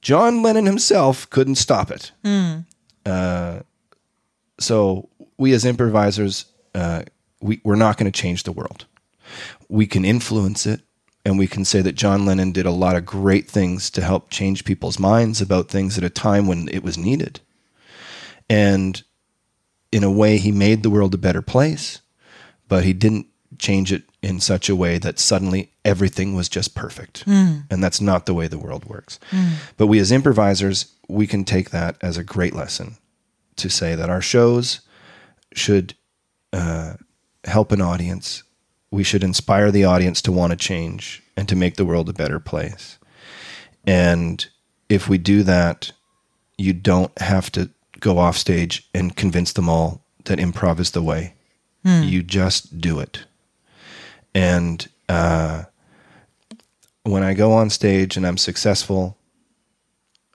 John Lennon himself couldn't stop it. Uh, so we as improvisers, uh, we, we're not going to change the world. We can influence it, and we can say that John Lennon did a lot of great things to help change people's minds about things at a time when it was needed. And in a way, he made the world a better place, but he didn't change it in such a way that suddenly everything was just perfect. And that's not the way the world works. But we as improvisers, we can take that as a great lesson to say that our shows should uh, help an audience. We should inspire the audience to want to change and to make the world a better place. And if we do that, you don't have to go off stage and convince them all that improv is the way. You just do it. And uh, when I go on stage and I'm successful,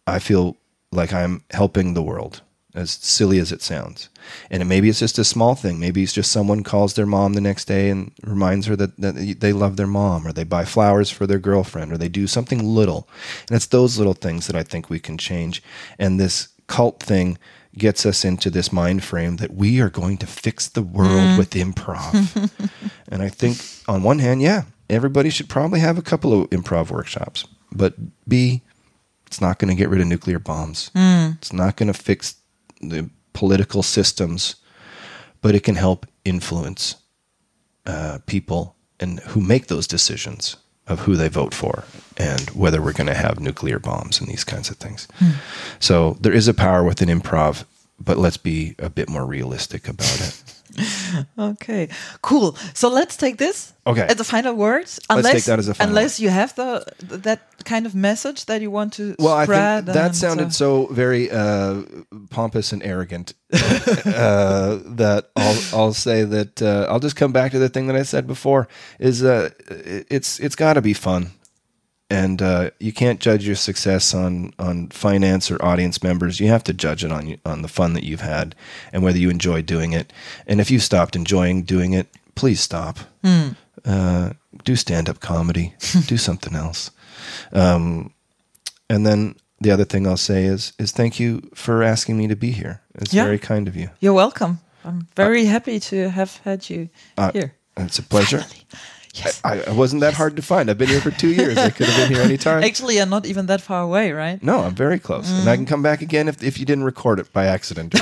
I feel like I'm helping the world, as silly as it sounds. And maybe it's just a small thing. Maybe it's just someone calls their mom the next day and reminds her that, that they love their mom, or they buy flowers for their girlfriend, or they do something little. And it's those little things that I think we can change. And this cult thing gets us into this mind frame that we are going to fix the world mm-hmm. with improv. and I think, on one hand, yeah, everybody should probably have a couple of improv workshops. But B, it's not going to get rid of nuclear bombs. Mm. It's not going to fix the political systems, but it can help influence uh, people and who make those decisions of who they vote for and whether we're going to have nuclear bombs and these kinds of things. So there is a power within improv, but let's be a bit more realistic about it. Okay, cool. So let's take this Okay. as a final word. Unless, take that as a final unless you have the that kind of message that you want to Well, I spread. think that sounded uh, so very uh, pompous and arrogant uh, that I'll, I'll say that uh, I'll just come back to the thing that I said before is uh, it's it's got to be fun, and uh, you can't judge your success on on finance or audience members. You have to judge it on on the fun that you've had and whether you enjoy doing it. And if you stopped enjoying doing it, please stop. Uh, do stand up comedy. do something else. Um, and then the other thing I'll say is is thank you for asking me to be here. It's Yeah. very kind of you. You're welcome. I'm very happy to have had you Uh, here. It's a pleasure. Finally. Yes. I, I wasn't that hard to find. I've been here for two years. I could have been here anytime. Actually, you're not even that far away, right? No, I'm very close, and Mm. I can come back again if if you didn't record it by accident. Or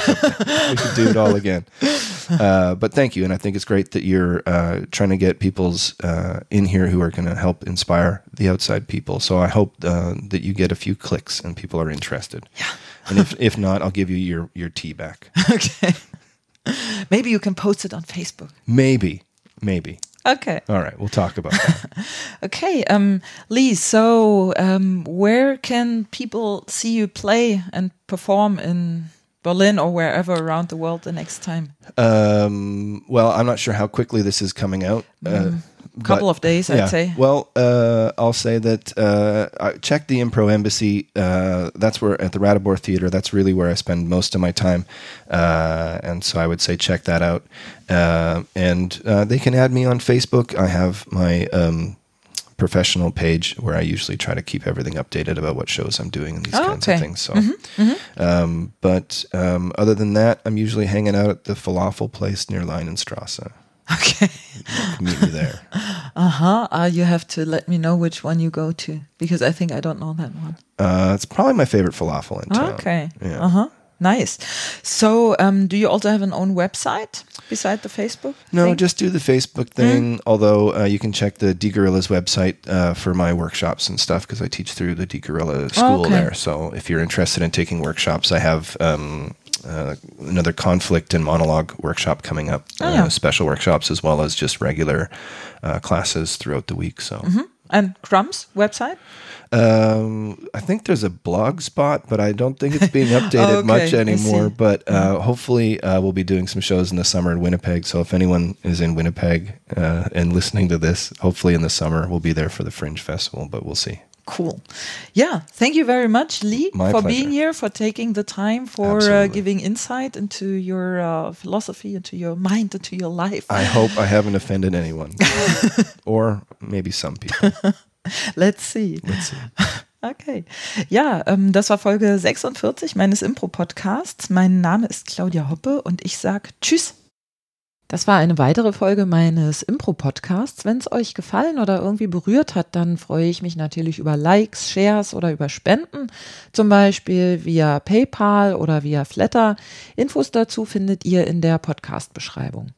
we could do it all again. Uh, but thank you, and I think it's great that you're uh, trying to get people's uh, in here who are going to help inspire the outside people. So I hope uh, that you get a few clicks and people are interested. Yeah. And if if not, I'll give you your your tea back. okay. Maybe you can post it on Facebook. Maybe, maybe. Okay. All right, we'll talk about that. Okay. Um, Lee, so um, where can people see you play and perform in Berlin or wherever around the world the next time? um, well, I'm not sure how quickly this is coming out. Uh, Couple but- of days, I'd say. Well, uh, I'll say that uh, I check the Impro Embassy. Uh, that's where at the Ratibor Theater. That's really where I spend most of my time, uh, and so I would say check that out. Uh, and uh, they can add me on Facebook. I have my um, professional page where I usually try to keep everything updated about what shows I'm doing and these Oh, kinds okay. of things. So, Um, but um, other than that, I'm usually hanging out at the falafel place near Leinenstrasse. Okay. Meet me there. Uh-huh. Uh, you have to let me know which one you go to because I think I don't know that one. Uh, it's probably my favorite falafel in town. Okay. Yeah. Uh-huh. Nice. So, um, do you also have an own website beside the Facebook? No, thing? just do the Facebook thing. Although uh, you can check the Die Gorillas website uh, for my workshops and stuff because I teach through the Die Gorilla school okay. there. So if you're interested in taking workshops, I have um, uh, another conflict and monologue workshop coming up. Oh, uh, yeah. special workshops as well as just regular uh, classes throughout the week. So. and Crumb's website? Um, I think there's a blog spot, but I don't think it's being updated Okay, much anymore. But uh, hopefully, uh, we'll be doing some shows in the summer in Winnipeg. So if anyone is in Winnipeg uh, and listening to this, hopefully in the summer we'll be there for the Fringe Festival. But we'll see. Cool. Yeah. Thank you very much, Lee, My for pleasure. being here, for taking the time, for uh, giving insight into your uh, philosophy, into your mind, into your life. I hope I haven't offended anyone, or maybe some people. Let's see. Let's see. Okay. Ja, ähm, das war Folge 46 meines Impro-Podcasts. Mein Name ist Claudia Hoppe und ich sag Tschüss. Das war eine weitere Folge meines Impro-Podcasts. Wenn es euch gefallen oder irgendwie berührt hat, dann freue ich mich natürlich über Likes, Shares oder über Spenden. Zum Beispiel via PayPal oder via Flatter. Infos dazu findet ihr in der Podcast-Beschreibung.